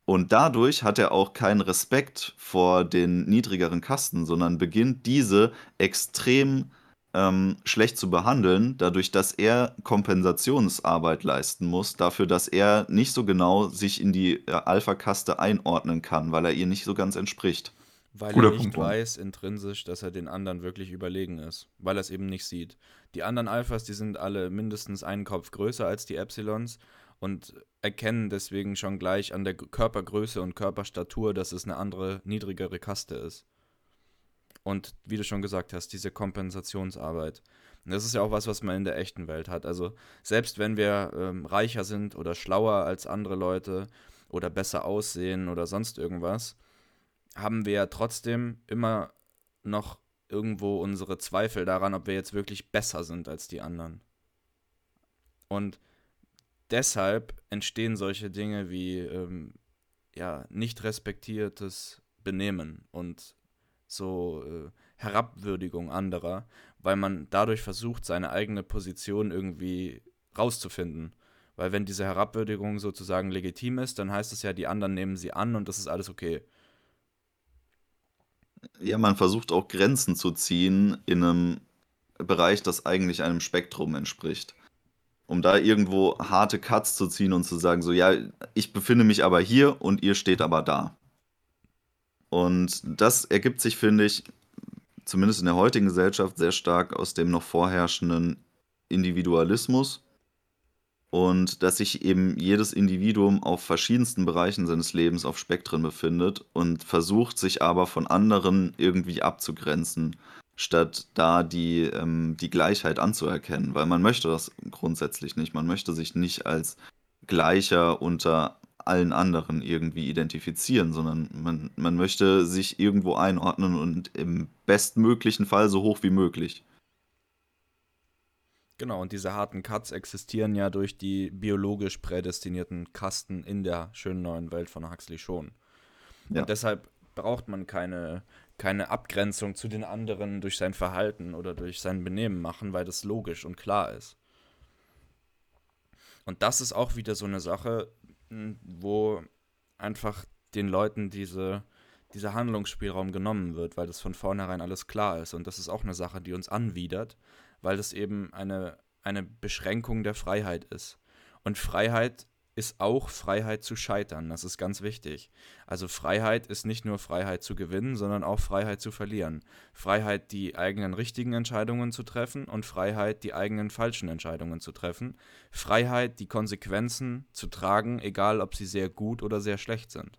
Und dadurch hat er auch keinen Respekt vor den niedrigeren Kasten, sondern beginnt diese extrem ähm, schlecht zu behandeln, dadurch, dass er Kompensationsarbeit leisten muss, dafür, dass er nicht so genau sich in die äh, Alpha-Kaste einordnen kann, weil er ihr nicht so ganz entspricht. Weil Guter er nicht Punkt. weiß intrinsisch, dass er den anderen wirklich überlegen ist, weil er es eben nicht sieht. Die anderen Alphas, die sind alle mindestens einen Kopf größer als die Epsilons und erkennen deswegen schon gleich an der Körpergröße und Körperstatur, dass es eine andere, niedrigere Kaste ist. Und wie du schon gesagt hast, diese Kompensationsarbeit. Und das ist ja auch was, was man in der echten Welt hat. Also selbst wenn wir ähm, reicher sind oder schlauer als andere Leute oder besser aussehen oder sonst irgendwas, haben wir ja trotzdem immer noch irgendwo unsere Zweifel daran, ob wir jetzt wirklich besser sind als die anderen. Und deshalb entstehen solche Dinge wie ähm, ja, nicht respektiertes Benehmen und so äh, Herabwürdigung anderer, weil man dadurch versucht, seine eigene Position irgendwie rauszufinden. Weil wenn diese Herabwürdigung sozusagen legitim ist, dann heißt es ja, die anderen nehmen sie an und das ist alles okay. Ja, man versucht auch Grenzen zu ziehen in einem Bereich, das eigentlich einem Spektrum entspricht. Um da irgendwo harte Cuts zu ziehen und zu sagen, so, ja, ich befinde mich aber hier und ihr steht aber da. Und das ergibt sich, finde ich, zumindest in der heutigen Gesellschaft sehr stark aus dem noch vorherrschenden Individualismus und dass sich eben jedes Individuum auf verschiedensten Bereichen seines Lebens auf Spektren befindet und versucht, sich aber von anderen irgendwie abzugrenzen, statt da die, ähm, die Gleichheit anzuerkennen, weil man möchte das grundsätzlich nicht. Man möchte sich nicht als Gleicher unter allen anderen irgendwie identifizieren, sondern man, man möchte sich irgendwo einordnen und im bestmöglichen Fall so hoch wie möglich. Genau, und diese harten Cuts existieren ja durch die biologisch prädestinierten Kasten in der schönen neuen Welt von Huxley schon. Ja. Und deshalb braucht man keine, keine Abgrenzung zu den anderen durch sein Verhalten oder durch sein Benehmen machen, weil das logisch und klar ist. Und das ist auch wieder so eine Sache, wo einfach den Leuten diese, dieser Handlungsspielraum genommen wird, weil das von vornherein alles klar ist. Und das ist auch eine Sache, die uns anwidert, weil das eben eine, eine Beschränkung der Freiheit ist. Und Freiheit ist auch Freiheit zu scheitern. Das ist ganz wichtig. Also Freiheit ist nicht nur Freiheit zu gewinnen, sondern auch Freiheit zu verlieren. Freiheit, die eigenen richtigen Entscheidungen zu treffen und Freiheit, die eigenen falschen Entscheidungen zu treffen. Freiheit, die Konsequenzen zu tragen, egal ob sie sehr gut oder sehr schlecht sind.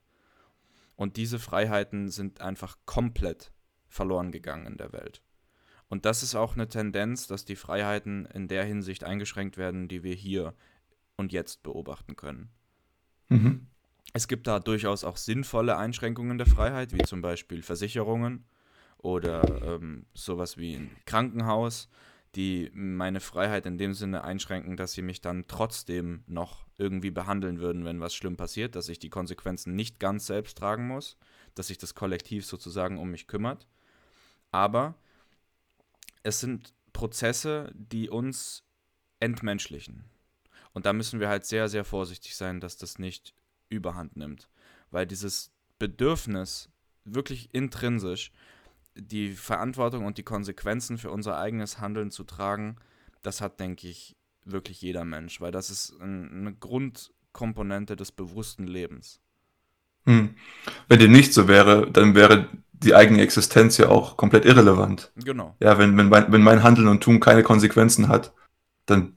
Und diese Freiheiten sind einfach komplett verloren gegangen in der Welt. Und das ist auch eine Tendenz, dass die Freiheiten in der Hinsicht eingeschränkt werden, die wir hier und jetzt beobachten können. Mhm. Es gibt da durchaus auch sinnvolle Einschränkungen der Freiheit, wie zum Beispiel Versicherungen oder ähm, sowas wie ein Krankenhaus, die meine Freiheit in dem Sinne einschränken, dass sie mich dann trotzdem noch irgendwie behandeln würden, wenn was schlimm passiert, dass ich die Konsequenzen nicht ganz selbst tragen muss, dass sich das Kollektiv sozusagen um mich kümmert. Aber es sind Prozesse, die uns entmenschlichen. Und da müssen wir halt sehr, sehr vorsichtig sein, dass das nicht überhand nimmt. Weil dieses Bedürfnis, wirklich intrinsisch, die Verantwortung und die Konsequenzen für unser eigenes Handeln zu tragen, das hat, denke ich, wirklich jeder Mensch, weil das ist eine Grundkomponente des bewussten Lebens. Hm. Wenn dem nicht so wäre, dann wäre die eigene Existenz ja auch komplett irrelevant. Genau. Ja, wenn, wenn, mein, wenn mein Handeln und Tun keine Konsequenzen hat, dann,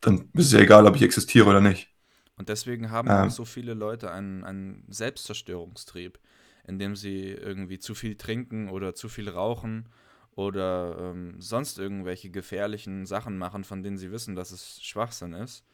dann ist es ja egal, ob ich existiere oder nicht. Und deswegen haben ähm. auch so viele Leute einen, einen Selbstzerstörungstrieb, indem sie irgendwie zu viel trinken oder zu viel rauchen oder ähm, sonst irgendwelche gefährlichen Sachen machen, von denen sie wissen, dass es Schwachsinn ist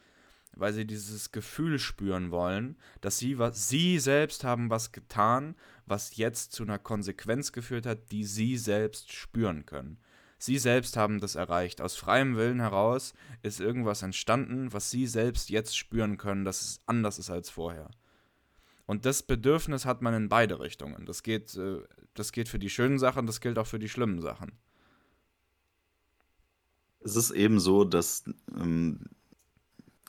weil sie dieses Gefühl spüren wollen, dass sie was sie selbst haben was getan, was jetzt zu einer Konsequenz geführt hat, die sie selbst spüren können. Sie selbst haben das erreicht. Aus freiem Willen heraus ist irgendwas entstanden, was sie selbst jetzt spüren können, dass es anders ist als vorher. Und das Bedürfnis hat man in beide Richtungen. Das geht, äh, das geht für die schönen Sachen, das gilt auch für die schlimmen Sachen. Es ist eben so, dass ähm,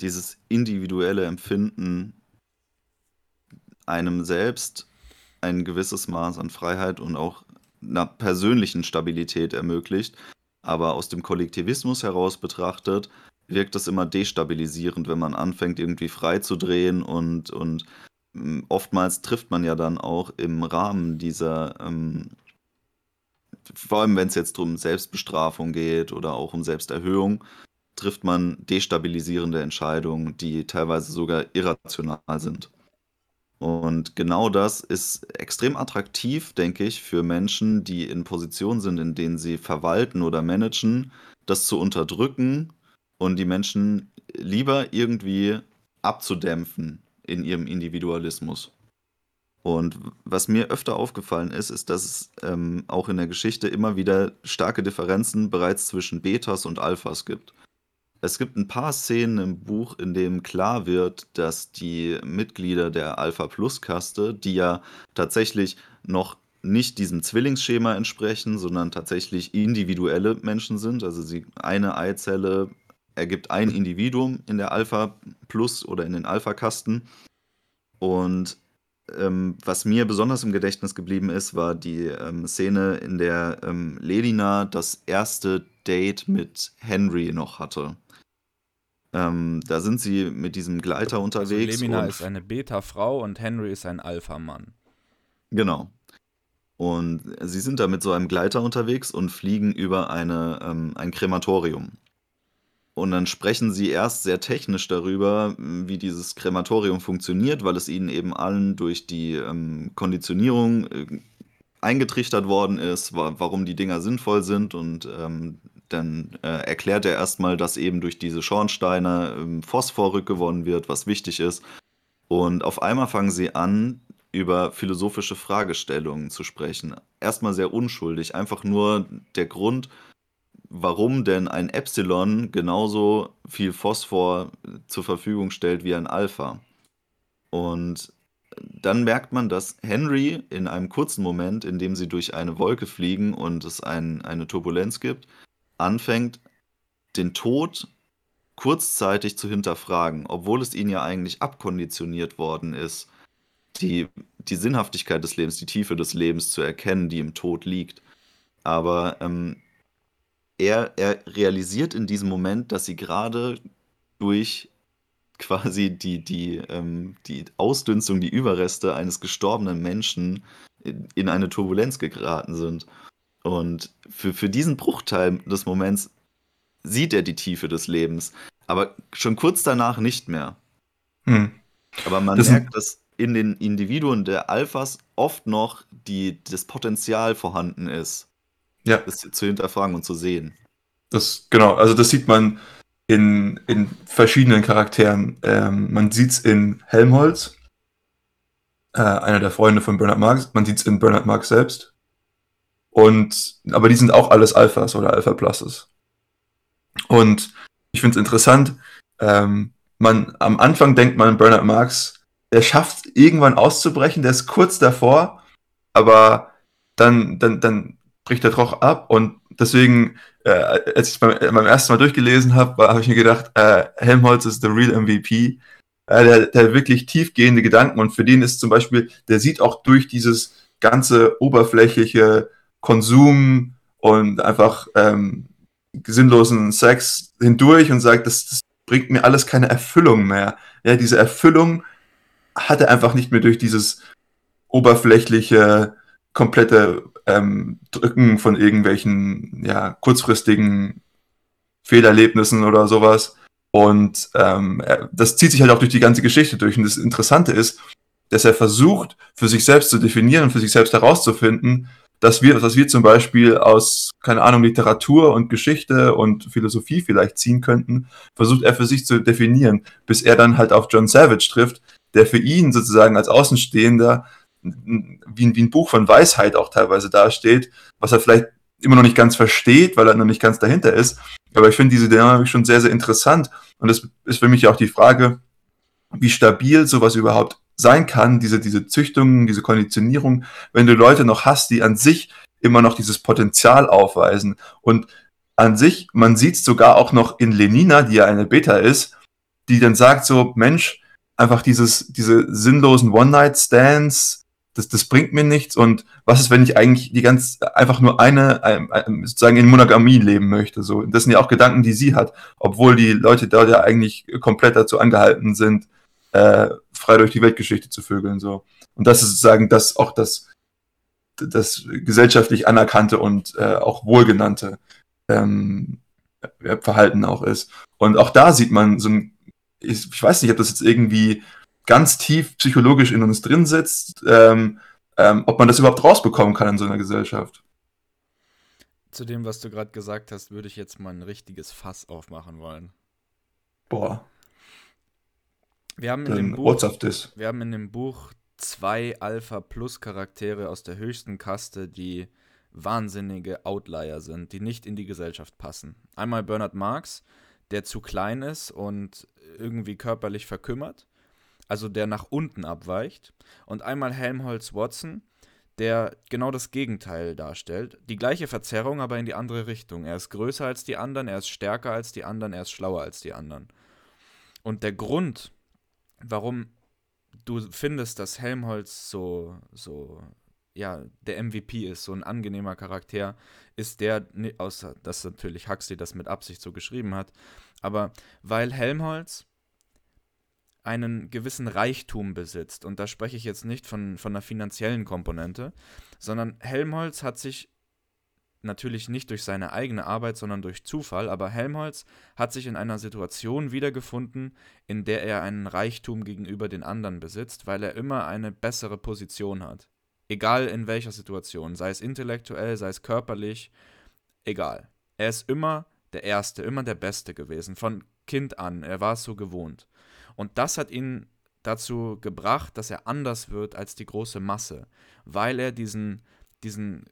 dieses individuelle Empfinden einem selbst ein gewisses Maß an Freiheit und auch einer persönlichen Stabilität ermöglicht. Aber aus dem Kollektivismus heraus betrachtet, wirkt das immer destabilisierend, wenn man anfängt, irgendwie frei zu drehen und, und hm, oftmals trifft man ja dann auch im Rahmen dieser, ähm, vor allem wenn es jetzt um Selbstbestrafung geht oder auch um Selbsterhöhung, trifft man destabilisierende Entscheidungen, die teilweise sogar irrational sind. Und genau das ist extrem attraktiv, denke ich, für Menschen, die in Positionen sind, in denen sie verwalten oder managen, das zu unterdrücken und die Menschen lieber irgendwie abzudämpfen in ihrem Individualismus. Und was mir öfter aufgefallen ist, ist, dass es ähm, auch in der Geschichte immer wieder starke Differenzen bereits zwischen Betas und Alphas gibt. Es gibt ein paar Szenen im Buch, in dem klar wird, dass die Mitglieder der Alpha-Plus-Kaste, die ja tatsächlich noch nicht diesem Zwillingsschema entsprechen, sondern tatsächlich individuelle Menschen sind. Also sie, eine Eizelle ergibt ein Individuum in der Alpha Plus oder in den Alpha-Kasten. Und ähm, was mir besonders im Gedächtnis geblieben ist, war die ähm, Szene, in der ähm, Ledina das erste Date mit Henry noch hatte. Ähm, da sind sie mit diesem Gleiter also unterwegs. Also Lemina ist eine Beta-Frau und Henry ist ein Alpha-Mann. Genau. Und sie sind da mit so einem Gleiter unterwegs und fliegen über eine, ähm, ein Krematorium. Und dann sprechen sie erst sehr technisch darüber, wie dieses Krematorium funktioniert, weil es ihnen eben allen durch die ähm, Konditionierung äh, eingetrichtert worden ist, wa warum die Dinger sinnvoll sind und ähm, dann äh, erklärt er erstmal, dass eben durch diese Schornsteine ähm, Phosphor rückgewonnen wird, was wichtig ist. Und auf einmal fangen sie an, über philosophische Fragestellungen zu sprechen. Erstmal sehr unschuldig, einfach nur der Grund, warum denn ein Epsilon genauso viel Phosphor zur Verfügung stellt wie ein Alpha. Und dann merkt man, dass Henry in einem kurzen Moment, in dem sie durch eine Wolke fliegen und es ein, eine Turbulenz gibt, anfängt, den Tod kurzzeitig zu hinterfragen, obwohl es ihnen ja eigentlich abkonditioniert worden ist, die, die Sinnhaftigkeit des Lebens, die Tiefe des Lebens zu erkennen, die im Tod liegt. Aber ähm, er, er realisiert in diesem Moment, dass sie gerade durch quasi die, die, ähm, die Ausdünstung, die Überreste eines gestorbenen Menschen in, in eine Turbulenz geraten sind. Und für, für diesen Bruchteil des Moments sieht er die Tiefe des Lebens, aber schon kurz danach nicht mehr. Hm. Aber man das merkt, dass in den Individuen der Alphas oft noch die, das Potenzial vorhanden ist, ja. das zu hinterfragen und zu sehen. Das, genau, also das sieht man in, in verschiedenen Charakteren. Ähm, man sieht es in Helmholtz, äh, einer der Freunde von Bernard Marx. Man sieht es in Bernard Marx selbst. Und, aber die sind auch alles Alphas oder Alpha Pluses. Und ich finde es interessant, ähm, man, am Anfang denkt man, Bernard Marx, der schafft irgendwann auszubrechen, der ist kurz davor, aber dann, dann, dann bricht er doch ab und deswegen, äh, als ich beim, äh, beim, ersten Mal durchgelesen habe, habe ich mir gedacht, äh, Helmholtz ist the real MVP. Äh, der, der wirklich tiefgehende Gedanken und für den ist zum Beispiel, der sieht auch durch dieses ganze oberflächliche Konsum und einfach ähm, sinnlosen Sex hindurch und sagt, das, das bringt mir alles keine Erfüllung mehr. Ja, diese Erfüllung hat er einfach nicht mehr durch dieses oberflächliche, komplette ähm, Drücken von irgendwelchen ja, kurzfristigen Fehlerlebnissen oder sowas. Und ähm, das zieht sich halt auch durch die ganze Geschichte durch. Und das Interessante ist, dass er versucht, für sich selbst zu definieren und für sich selbst herauszufinden, dass wir, dass wir zum Beispiel aus, keine Ahnung, Literatur und Geschichte und Philosophie vielleicht ziehen könnten, versucht er für sich zu definieren, bis er dann halt auf John Savage trifft, der für ihn sozusagen als Außenstehender wie, wie ein Buch von Weisheit auch teilweise dasteht, was er vielleicht immer noch nicht ganz versteht, weil er noch nicht ganz dahinter ist. Aber ich finde diese Dynamik schon sehr, sehr interessant. Und das ist für mich auch die Frage, wie stabil sowas überhaupt sein kann, diese, diese Züchtung, diese Konditionierung, wenn du Leute noch hast, die an sich immer noch dieses Potenzial aufweisen. Und an sich, man sieht es sogar auch noch in Lenina, die ja eine Beta ist, die dann sagt so, Mensch, einfach dieses, diese sinnlosen One-Night-Stands, das, das bringt mir nichts. Und was ist, wenn ich eigentlich die ganz einfach nur eine, sozusagen in Monogamie leben möchte? So, das sind ja auch Gedanken, die sie hat, obwohl die Leute dort ja eigentlich komplett dazu angehalten sind, äh, frei durch die Weltgeschichte zu vögeln. So. Und das ist sozusagen das auch das, das gesellschaftlich anerkannte und äh, auch wohlgenannte ähm, Verhalten auch ist. Und auch da sieht man so ein, ich, ich weiß nicht, ob das jetzt irgendwie ganz tief psychologisch in uns drin sitzt, ähm, ähm, ob man das überhaupt rausbekommen kann in so einer Gesellschaft. Zu dem, was du gerade gesagt hast, würde ich jetzt mal ein richtiges Fass aufmachen wollen. Boah. Wir haben in, dem Buch, wir haben in dem Buch zwei Alpha Plus Charaktere aus der höchsten Kaste, die wahnsinnige Outlier sind, die nicht in die Gesellschaft passen. Einmal Bernard Marx, der zu klein ist und irgendwie körperlich verkümmert also der nach unten abweicht, und einmal Helmholtz Watson, der genau das Gegenteil darstellt. Die gleiche Verzerrung, aber in die andere Richtung. Er ist größer als die anderen, er ist stärker als die anderen, er ist schlauer als die anderen. Und der Grund, warum du findest, dass Helmholtz so, so, ja, der MVP ist, so ein angenehmer Charakter, ist der, außer dass natürlich Huxley das mit Absicht so geschrieben hat, aber weil Helmholtz einen gewissen Reichtum besitzt. Und da spreche ich jetzt nicht von, von einer finanziellen Komponente, sondern Helmholtz hat sich natürlich nicht durch seine eigene Arbeit, sondern durch Zufall, aber Helmholtz hat sich in einer Situation wiedergefunden, in der er einen Reichtum gegenüber den anderen besitzt, weil er immer eine bessere Position hat. Egal in welcher Situation, sei es intellektuell, sei es körperlich, egal. Er ist immer der Erste, immer der Beste gewesen, von Kind an, er war es so gewohnt. Und das hat ihn dazu gebracht, dass er anders wird als die große Masse, weil er diesen, diesen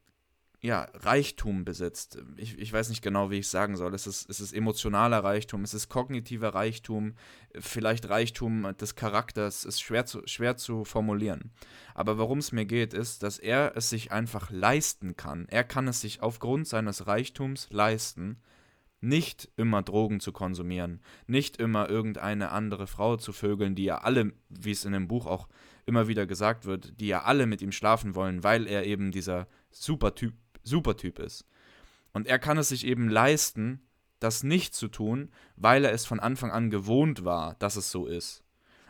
ja, Reichtum besitzt. Ich, ich weiß nicht genau, wie ich sagen soll. Es ist, es ist emotionaler Reichtum, es ist kognitiver Reichtum, vielleicht Reichtum des Charakters, ist schwer zu, schwer zu formulieren. Aber worum es mir geht, ist, dass er es sich einfach leisten kann. Er kann es sich aufgrund seines Reichtums leisten, nicht immer Drogen zu konsumieren, nicht immer irgendeine andere Frau zu vögeln, die ja alle, wie es in dem Buch auch immer wieder gesagt wird, die ja alle mit ihm schlafen wollen, weil er eben dieser Supertyp Supertyp ist. Und er kann es sich eben leisten, das nicht zu tun, weil er es von Anfang an gewohnt war, dass es so ist.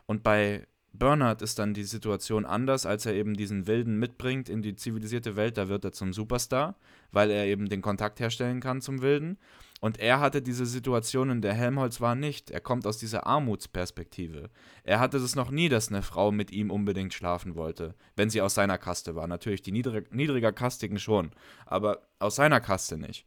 Und bei Bernhard ist dann die Situation anders, als er eben diesen Wilden mitbringt in die zivilisierte Welt. Da wird er zum Superstar, weil er eben den Kontakt herstellen kann zum Wilden. Und er hatte diese Situation, in der Helmholtz war, nicht. Er kommt aus dieser Armutsperspektive. Er hatte es noch nie, dass eine Frau mit ihm unbedingt schlafen wollte, wenn sie aus seiner Kaste war. Natürlich, die niedrig niedriger Kastigen schon, aber aus seiner Kaste nicht.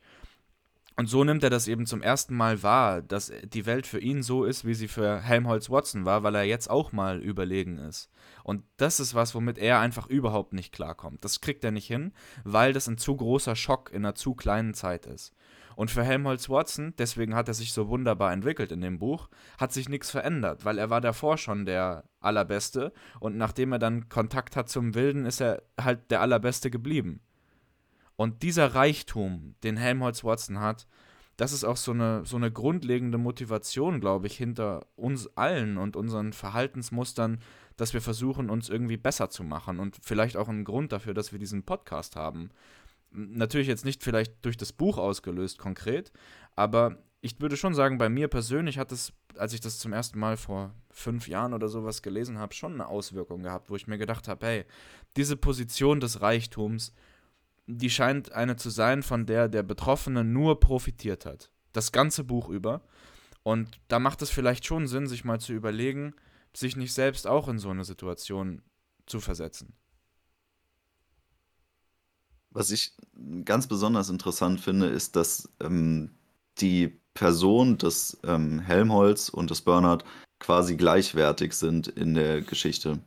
Und so nimmt er das eben zum ersten Mal wahr, dass die Welt für ihn so ist, wie sie für Helmholtz Watson war, weil er jetzt auch mal überlegen ist. Und das ist was, womit er einfach überhaupt nicht klarkommt. Das kriegt er nicht hin, weil das ein zu großer Schock in einer zu kleinen Zeit ist. Und für Helmholtz Watson, deswegen hat er sich so wunderbar entwickelt in dem Buch, hat sich nichts verändert, weil er war davor schon der Allerbeste und nachdem er dann Kontakt hat zum Wilden, ist er halt der Allerbeste geblieben. Und dieser Reichtum, den Helmholtz Watson hat, das ist auch so eine, so eine grundlegende Motivation, glaube ich, hinter uns allen und unseren Verhaltensmustern, dass wir versuchen, uns irgendwie besser zu machen und vielleicht auch ein Grund dafür, dass wir diesen Podcast haben. Natürlich jetzt nicht vielleicht durch das Buch ausgelöst konkret, aber ich würde schon sagen, bei mir persönlich hat es, als ich das zum ersten Mal vor fünf Jahren oder sowas gelesen habe, schon eine Auswirkung gehabt, wo ich mir gedacht habe, hey, diese Position des Reichtums, die scheint eine zu sein, von der der Betroffene nur profitiert hat. Das ganze Buch über. Und da macht es vielleicht schon Sinn, sich mal zu überlegen, sich nicht selbst auch in so eine Situation zu versetzen. Was ich ganz besonders interessant finde, ist, dass ähm, die Person des ähm, Helmholtz und des Bernhard quasi gleichwertig sind in der Geschichte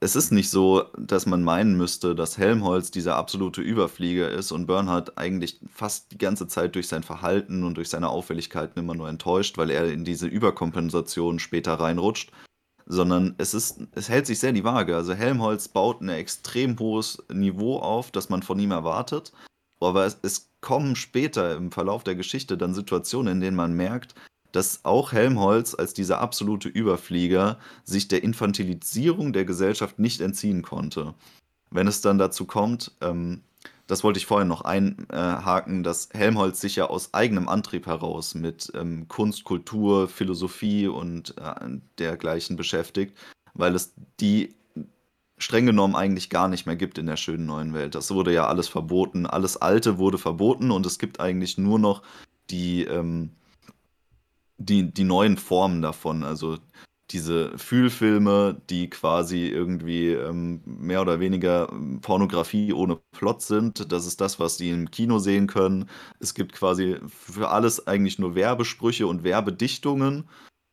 es ist nicht so, dass man meinen müsste, dass Helmholtz dieser absolute Überflieger ist und Bernhard eigentlich fast die ganze Zeit durch sein Verhalten und durch seine Auffälligkeiten immer nur enttäuscht, weil er in diese Überkompensation später reinrutscht. Sondern es ist, es hält sich sehr die Waage. Also Helmholtz baut ein extrem hohes Niveau auf, das man von ihm erwartet. Aber es, es kommen später im Verlauf der Geschichte dann Situationen, in denen man merkt, dass auch Helmholtz als dieser absolute Überflieger sich der Infantilisierung der Gesellschaft nicht entziehen konnte. Wenn es dann dazu kommt, ähm, das wollte ich vorhin noch einhaken, dass Helmholtz sich ja aus eigenem Antrieb heraus mit ähm, Kunst, Kultur, Philosophie und äh, dergleichen beschäftigt, weil es die streng genommen eigentlich gar nicht mehr gibt in der schönen neuen Welt. Das wurde ja alles verboten, alles Alte wurde verboten und es gibt eigentlich nur noch die ähm, die, die neuen Formen davon. Also diese Fühlfilme, die quasi irgendwie ähm, mehr oder weniger Pornografie ohne Plot sind. Das ist das, was die im Kino sehen können. Es gibt quasi für alles eigentlich nur Werbesprüche und Werbedichtungen.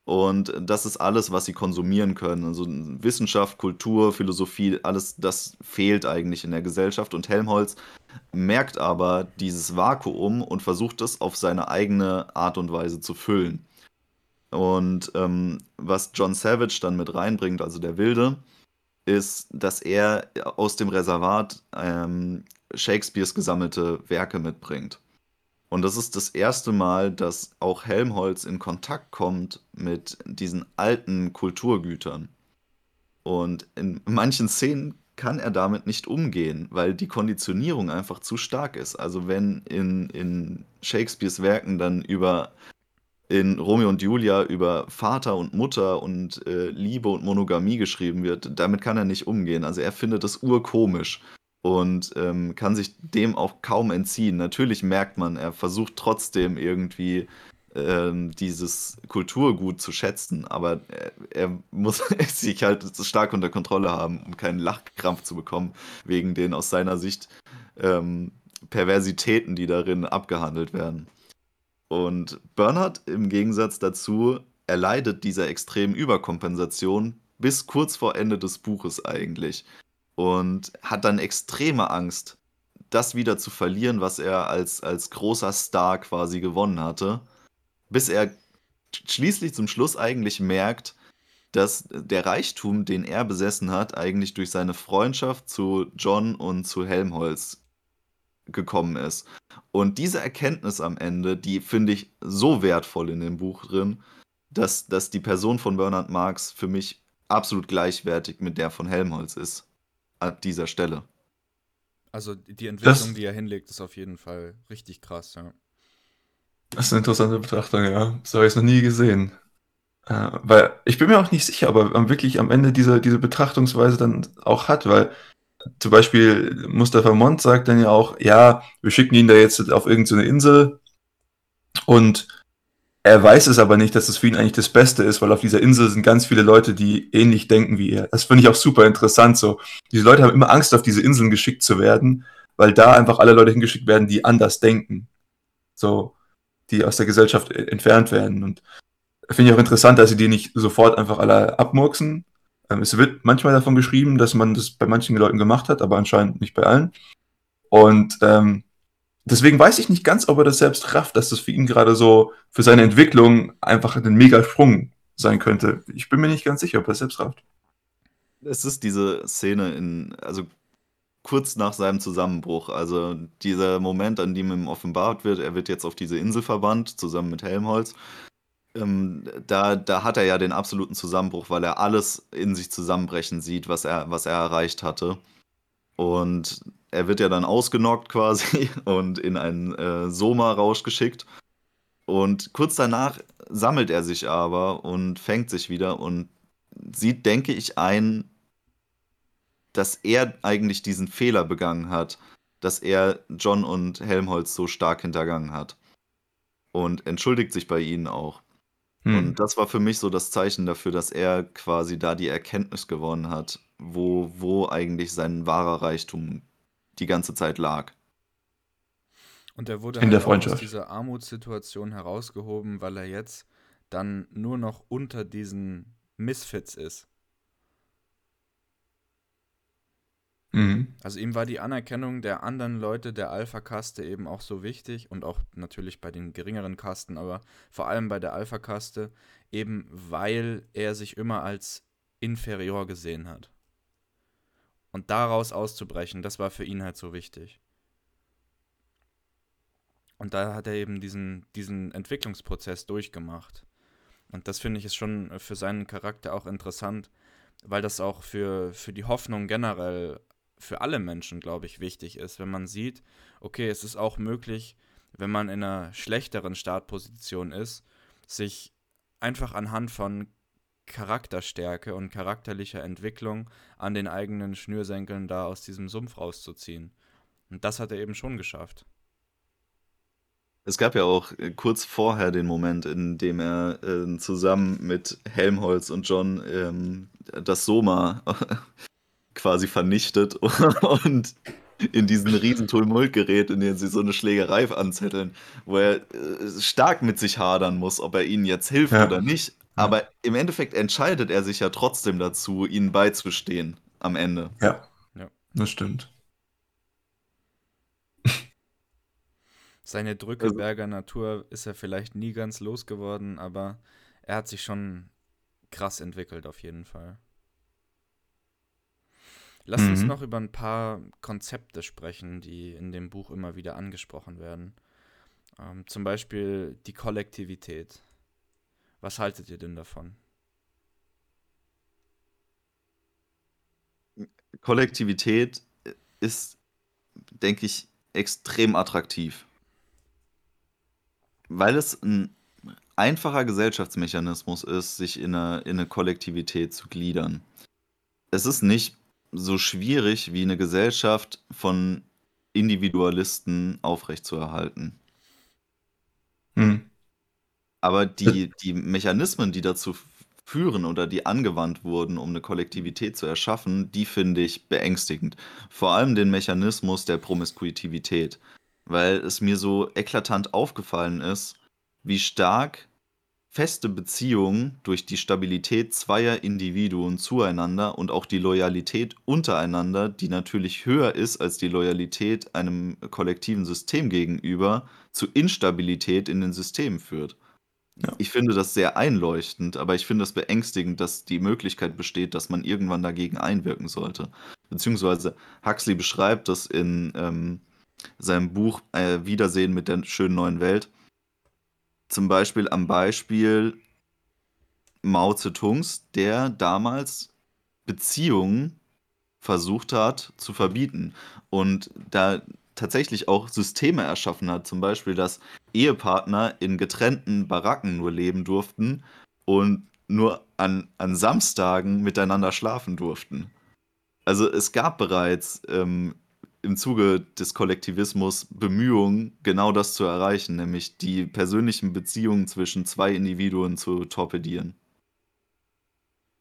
Und das ist alles, was sie konsumieren können. Also Wissenschaft, Kultur, Philosophie, alles das fehlt eigentlich in der Gesellschaft. Und Helmholtz merkt aber dieses Vakuum und versucht es auf seine eigene Art und Weise zu füllen. Und ähm, was John Savage dann mit reinbringt, also der Wilde, ist, dass er aus dem Reservat ähm, Shakespeares gesammelte Werke mitbringt. Und das ist das erste Mal, dass auch Helmholtz in Kontakt kommt mit diesen alten Kulturgütern. Und in manchen Szenen kann er damit nicht umgehen, weil die Konditionierung einfach zu stark ist. Also wenn in, in Shakespeares Werken dann über in Romeo und Julia über Vater und Mutter und äh, Liebe und Monogamie geschrieben wird, damit kann er nicht umgehen. Also er findet das urkomisch und ähm, kann sich dem auch kaum entziehen. Natürlich merkt man, er versucht trotzdem irgendwie ähm, dieses Kulturgut zu schätzen, aber er, er muss sich halt stark unter Kontrolle haben, um keinen Lachkrampf zu bekommen, wegen den aus seiner Sicht ähm, Perversitäten, die darin abgehandelt werden. Und Bernhard im Gegensatz dazu erleidet dieser extremen Überkompensation bis kurz vor Ende des Buches eigentlich. Und hat dann extreme Angst, das wieder zu verlieren, was er als, als großer Star quasi gewonnen hatte. Bis er schließlich zum Schluss eigentlich merkt, dass der Reichtum, den er besessen hat, eigentlich durch seine Freundschaft zu John und zu Helmholtz gekommen ist. Und diese Erkenntnis am Ende, die finde ich so wertvoll in dem Buch drin, dass, dass die Person von Bernhard Marx für mich absolut gleichwertig mit der von Helmholtz ist. An dieser Stelle. Also die Entwicklung, das, die er hinlegt, ist auf jeden Fall richtig krass, ja. Das ist eine interessante Betrachtung, ja. Das habe ich noch nie gesehen. Äh, weil ich bin mir auch nicht sicher, ob er wirklich am Ende diese, diese Betrachtungsweise dann auch hat, weil zum Beispiel Mustafa Mond sagt dann ja auch, ja, wir schicken ihn da jetzt auf irgendeine Insel und er weiß es aber nicht, dass es für ihn eigentlich das Beste ist, weil auf dieser Insel sind ganz viele Leute, die ähnlich denken wie er. Das finde ich auch super interessant so. Diese Leute haben immer Angst, auf diese Inseln geschickt zu werden, weil da einfach alle Leute hingeschickt werden, die anders denken. So, die aus der Gesellschaft entfernt werden. Und finde ich auch interessant, dass sie die nicht sofort einfach alle abmurksen, es wird manchmal davon geschrieben, dass man das bei manchen Leuten gemacht hat, aber anscheinend nicht bei allen. Und ähm, deswegen weiß ich nicht ganz, ob er das selbst rafft, dass das für ihn gerade so für seine Entwicklung einfach ein Megasprung sein könnte. Ich bin mir nicht ganz sicher, ob er es selbst rafft. Es ist diese Szene in, also kurz nach seinem Zusammenbruch, also dieser Moment, an dem ihm offenbart wird, er wird jetzt auf diese Insel verbannt, zusammen mit Helmholtz ähm, da, da hat er ja den absoluten Zusammenbruch, weil er alles in sich zusammenbrechen sieht, was er, was er erreicht hatte. Und er wird ja dann ausgenockt quasi und in einen äh, Soma-Rausch geschickt. Und kurz danach sammelt er sich aber und fängt sich wieder und sieht, denke ich, ein, dass er eigentlich diesen Fehler begangen hat, dass er John und Helmholtz so stark hintergangen hat. Und entschuldigt sich bei ihnen auch. Hm. Und das war für mich so das Zeichen dafür, dass er quasi da die Erkenntnis gewonnen hat, wo, wo eigentlich sein wahrer Reichtum die ganze Zeit lag. Und er wurde In halt der aus dieser Armutssituation herausgehoben, weil er jetzt dann nur noch unter diesen Misfits ist. Mhm. Also ihm war die Anerkennung der anderen Leute der Alpha-Kaste eben auch so wichtig und auch natürlich bei den geringeren Kasten, aber vor allem bei der Alpha-Kaste, eben weil er sich immer als inferior gesehen hat. Und daraus auszubrechen, das war für ihn halt so wichtig. Und da hat er eben diesen, diesen Entwicklungsprozess durchgemacht. Und das finde ich ist schon für seinen Charakter auch interessant, weil das auch für, für die Hoffnung generell für alle Menschen, glaube ich, wichtig ist, wenn man sieht, okay, es ist auch möglich, wenn man in einer schlechteren Startposition ist, sich einfach anhand von Charakterstärke und charakterlicher Entwicklung an den eigenen Schnürsenkeln da aus diesem Sumpf rauszuziehen. Und das hat er eben schon geschafft. Es gab ja auch äh, kurz vorher den Moment, in dem er äh, zusammen mit Helmholtz und John ähm, das Soma quasi vernichtet und in diesen riesen Tumult gerät, in dem sie so eine Schlägerei anzetteln, wo er äh, stark mit sich hadern muss, ob er ihnen jetzt hilft ja. oder nicht. Aber im Endeffekt entscheidet er sich ja trotzdem dazu, ihnen beizustehen am Ende. Ja, ja. das stimmt. Seine Drückeberger also, Natur ist er vielleicht nie ganz losgeworden, aber er hat sich schon krass entwickelt auf jeden Fall. Lass mhm. uns noch über ein paar Konzepte sprechen, die in dem Buch immer wieder angesprochen werden. Ähm, zum Beispiel die Kollektivität. Was haltet ihr denn davon? Kollektivität ist, denke ich, extrem attraktiv. Weil es ein einfacher Gesellschaftsmechanismus ist, sich in eine, in eine Kollektivität zu gliedern. Es ist nicht so schwierig wie eine Gesellschaft von Individualisten aufrechtzuerhalten. Hm. Aber die, die Mechanismen, die dazu führen oder die angewandt wurden, um eine Kollektivität zu erschaffen, die finde ich beängstigend. Vor allem den Mechanismus der Promiskuitivität, weil es mir so eklatant aufgefallen ist, wie stark feste Beziehung durch die Stabilität zweier Individuen zueinander und auch die Loyalität untereinander, die natürlich höher ist als die Loyalität einem kollektiven System gegenüber, zu Instabilität in den Systemen führt. Ja. Ich finde das sehr einleuchtend, aber ich finde es beängstigend, dass die Möglichkeit besteht, dass man irgendwann dagegen einwirken sollte. Beziehungsweise Huxley beschreibt das in ähm, seinem Buch äh, Wiedersehen mit der schönen neuen Welt zum Beispiel am Beispiel Mao Zedongs, der damals Beziehungen versucht hat zu verbieten und da tatsächlich auch Systeme erschaffen hat, zum Beispiel, dass Ehepartner in getrennten Baracken nur leben durften und nur an, an Samstagen miteinander schlafen durften. Also es gab bereits ähm, im Zuge des Kollektivismus Bemühungen, genau das zu erreichen, nämlich die persönlichen Beziehungen zwischen zwei Individuen zu torpedieren.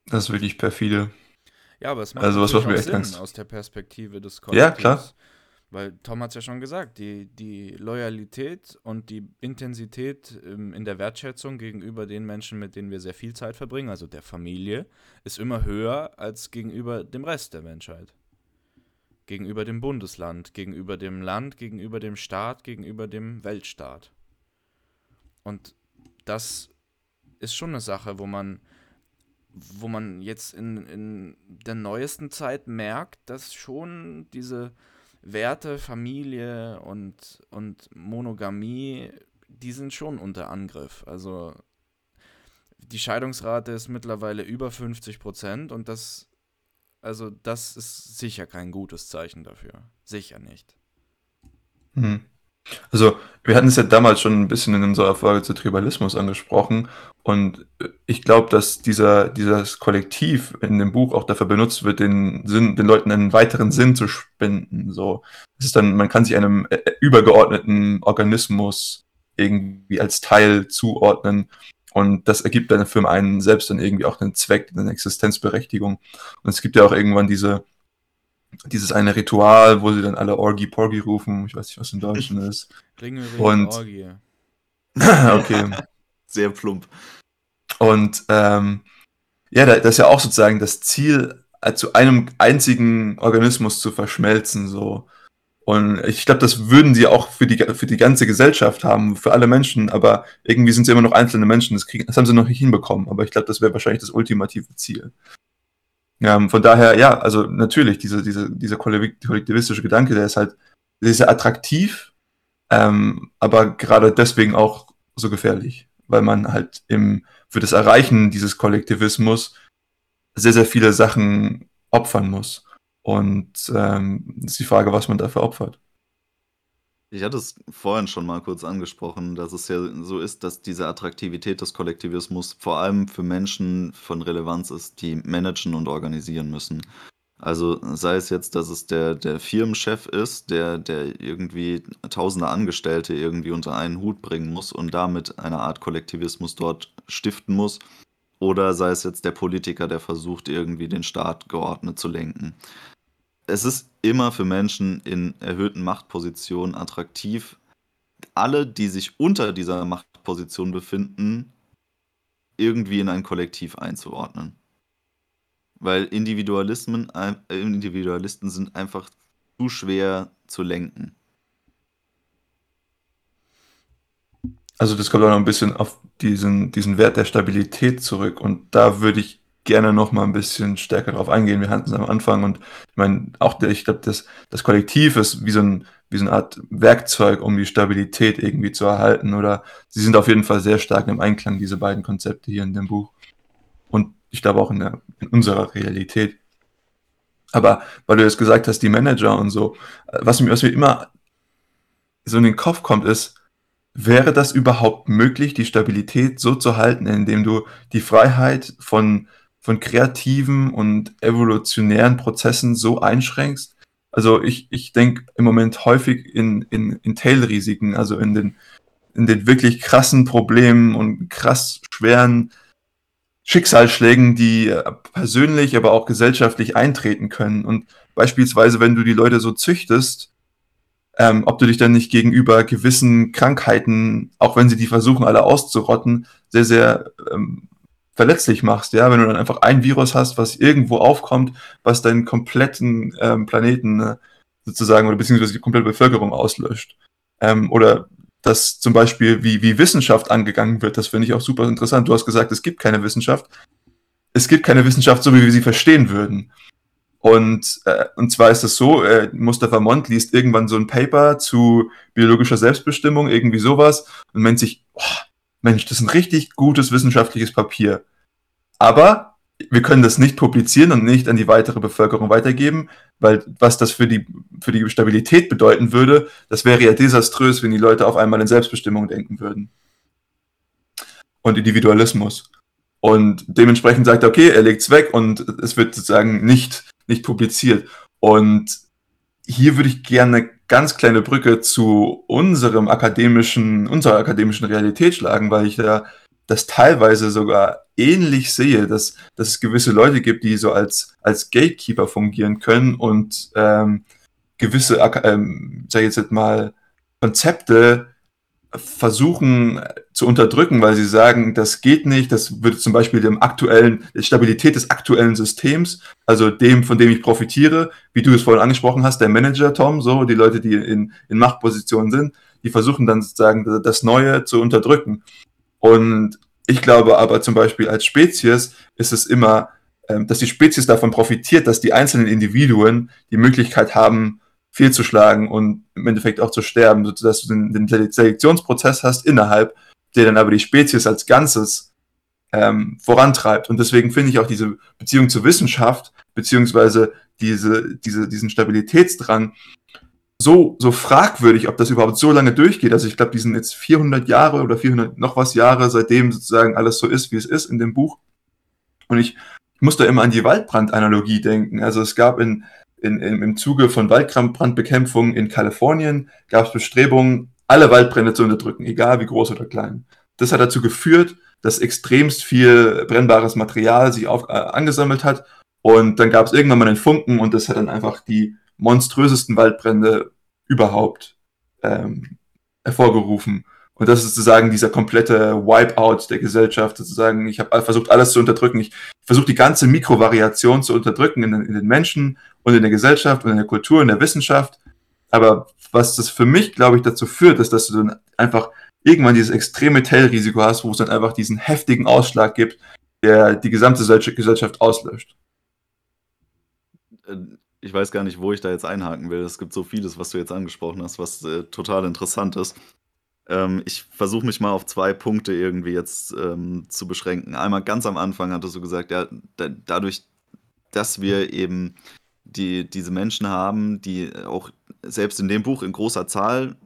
Das ist wirklich perfide. Ja, aber es macht Also, was macht mir auch echt Sinn Angst. aus der Perspektive des Ja, Kollektivs. klar. Weil Tom hat es ja schon gesagt, die, die Loyalität und die Intensität ähm, in der Wertschätzung gegenüber den Menschen, mit denen wir sehr viel Zeit verbringen, also der Familie, ist immer höher als gegenüber dem Rest der Menschheit. Gegenüber dem Bundesland, gegenüber dem Land, gegenüber dem Staat, gegenüber dem Weltstaat. Und das ist schon eine Sache, wo man, wo man jetzt in, in der neuesten Zeit merkt, dass schon diese Werte, Familie und, und Monogamie, die sind schon unter Angriff. Also die Scheidungsrate ist mittlerweile über 50 Prozent und das, also das ist sicher kein gutes Zeichen dafür. Sicher nicht. Hm. Also, wir hatten es ja damals schon ein bisschen in unserer Folge zu Tribalismus angesprochen und ich glaube, dass dieser dieses Kollektiv in dem Buch auch dafür benutzt wird, den Sinn den Leuten einen weiteren Sinn zu spenden, so. Es ist dann man kann sich einem, äh, übergeordneten Organismus irgendwie als Teil zuordnen und das ergibt dann für einen selbst dann irgendwie auch einen Zweck, eine Existenzberechtigung. Und es gibt ja auch irgendwann diese dieses eine Ritual, wo sie dann alle Orgi Porgi rufen. Ich weiß nicht, was im Deutschen ist. Ringe, Ringe, Und- Orgie. okay. Sehr plump. Und ähm, ja, da, das ist ja auch sozusagen das Ziel, äh, zu einem einzigen Organismus zu verschmelzen. So. Und ich glaube, das würden sie auch für die, für die ganze Gesellschaft haben, für alle Menschen, aber irgendwie sind sie immer noch einzelne Menschen. Das, kriegen, das haben sie noch nicht hinbekommen. Aber ich glaube, das wäre wahrscheinlich das ultimative Ziel. Ja, von daher, ja, also natürlich, diese, diese, dieser kollektiv- kollektivistische Gedanke, der ist halt der ist sehr attraktiv, ähm, aber gerade deswegen auch so gefährlich, weil man halt im, für das Erreichen dieses Kollektivismus sehr, sehr viele Sachen opfern muss. Und ähm, ist die Frage, was man dafür opfert. Ich hatte es vorhin schon mal kurz angesprochen, dass es ja so ist, dass diese Attraktivität des Kollektivismus vor allem für Menschen von Relevanz ist, die managen und organisieren müssen. Also sei es jetzt, dass es der, der Firmenchef ist, der, der irgendwie tausende Angestellte irgendwie unter einen Hut bringen muss und damit eine Art Kollektivismus dort stiften muss. Oder sei es jetzt der Politiker, der versucht, irgendwie den Staat geordnet zu lenken. Es ist immer für Menschen in erhöhten Machtpositionen attraktiv, alle, die sich unter dieser Machtposition befinden, irgendwie in ein Kollektiv einzuordnen. Weil Individualismen, äh, Individualisten sind einfach zu schwer zu lenken. Also das kommt auch noch ein bisschen auf diesen, diesen Wert der Stabilität zurück. Und da würde ich gerne noch mal ein bisschen stärker drauf eingehen. Wir hatten es am Anfang und ich meine, auch der, ich glaube, das, das Kollektiv ist wie so, ein, wie so eine Art Werkzeug, um die Stabilität irgendwie zu erhalten. Oder sie sind auf jeden Fall sehr stark im Einklang, diese beiden Konzepte hier in dem Buch. Und ich glaube auch in, der, in unserer Realität. Aber weil du jetzt gesagt hast, die Manager und so, was mir, was mir immer so in den Kopf kommt, ist, wäre das überhaupt möglich, die Stabilität so zu halten, indem du die Freiheit von, von kreativen und evolutionären Prozessen so einschränkst? Also ich, ich denke im Moment häufig in, in, in Tail-Risiken, also in den, in den wirklich krassen Problemen und krass schweren Schicksalsschlägen, die äh, persönlich, aber auch gesellschaftlich eintreten können. Und beispielsweise, wenn du die Leute so züchtest, ähm, ob du dich dann nicht gegenüber gewissen Krankheiten, auch wenn sie die versuchen, alle auszurotten, sehr, sehr ähm, verletzlich machst, ja, wenn du dann einfach ein Virus hast, was irgendwo aufkommt, was deinen kompletten ähm, Planeten äh, sozusagen oder beziehungsweise die komplette Bevölkerung auslöscht. Ähm, oder dass zum Beispiel, wie, wie Wissenschaft angegangen wird, das finde ich auch super interessant. Du hast gesagt, es gibt keine Wissenschaft. Es gibt keine Wissenschaft, so wie wir sie verstehen würden. Und, äh, und zwar ist es so, äh, Mustafa Mond liest irgendwann so ein Paper zu biologischer Selbstbestimmung, irgendwie sowas, und meint sich, oh, Mensch, das ist ein richtig gutes wissenschaftliches Papier. Aber wir können das nicht publizieren und nicht an die weitere Bevölkerung weitergeben, weil was das für die, für die Stabilität bedeuten würde, das wäre ja desaströs, wenn die Leute auf einmal in Selbstbestimmung denken würden. Und Individualismus. Und dementsprechend sagt er, okay, er legt es weg und es wird sozusagen nicht, nicht publiziert. Und hier würde ich gerne eine ganz kleine Brücke zu unserem akademischen, unserer akademischen Realität schlagen, weil ich da das teilweise sogar ähnlich sehe, dass, dass es gewisse Leute gibt, die so als, als Gatekeeper fungieren können und ähm, gewisse, ähm, sag ich jetzt mal, Konzepte versuchen zu unterdrücken, weil sie sagen, das geht nicht, das würde zum Beispiel dem aktuellen, der Stabilität des aktuellen Systems, also dem, von dem ich profitiere, wie du es vorhin angesprochen hast, der Manager Tom, so die Leute, die in, in Machtpositionen sind, die versuchen dann sozusagen das Neue zu unterdrücken. Und ich glaube aber zum Beispiel als Spezies ist es immer, ähm, dass die Spezies davon profitiert, dass die einzelnen Individuen die Möglichkeit haben, fehlzuschlagen und im Endeffekt auch zu sterben, sodass du den, den Selektionsprozess hast innerhalb, der dann aber die Spezies als Ganzes ähm, vorantreibt. Und deswegen finde ich auch diese Beziehung zur Wissenschaft, beziehungsweise diese, diese, diesen Stabilitätsdrang so, so fragwürdig, ob das überhaupt so lange durchgeht. Also ich glaube, die sind jetzt 400 Jahre oder 400 noch was Jahre, seitdem sozusagen alles so ist, wie es ist in dem Buch. Und ich, ich muss da immer an die Waldbrand-Analogie denken. Also es gab in, in, in, im Zuge von Waldbrandbekämpfung in Kalifornien gab es Bestrebungen, alle Waldbrände zu unterdrücken, egal wie groß oder klein. Das hat dazu geführt, dass extremst viel brennbares Material sich auf, äh, angesammelt hat und dann gab es irgendwann mal einen Funken und das hat dann einfach die monströsesten Waldbrände überhaupt ähm, hervorgerufen. Und das ist sozusagen dieser komplette Wipeout der Gesellschaft, sozusagen. Ich habe versucht, alles zu unterdrücken. Ich versuche die ganze Mikrovariation zu unterdrücken in, in, den Menschen und in der Gesellschaft und in der Kultur, in der Wissenschaft. Aber was das für mich, glaube ich, dazu führt, ist, dass du dann einfach irgendwann dieses extreme Tellrisiko hast, wo es dann einfach diesen heftigen Ausschlag gibt, der die gesamte Gesellschaft auslöscht. Äh, ich weiß gar nicht, wo ich da jetzt einhaken will. Es gibt so vieles, was du jetzt angesprochen hast, was äh, total interessant ist. Ähm, ich versuche mich mal auf zwei Punkte irgendwie jetzt ähm, zu beschränken. Einmal ganz am Anfang hattest du gesagt, ja, da, dadurch, dass wir eben die, diese Menschen haben, die auch selbst in dem Buch in großer Zahl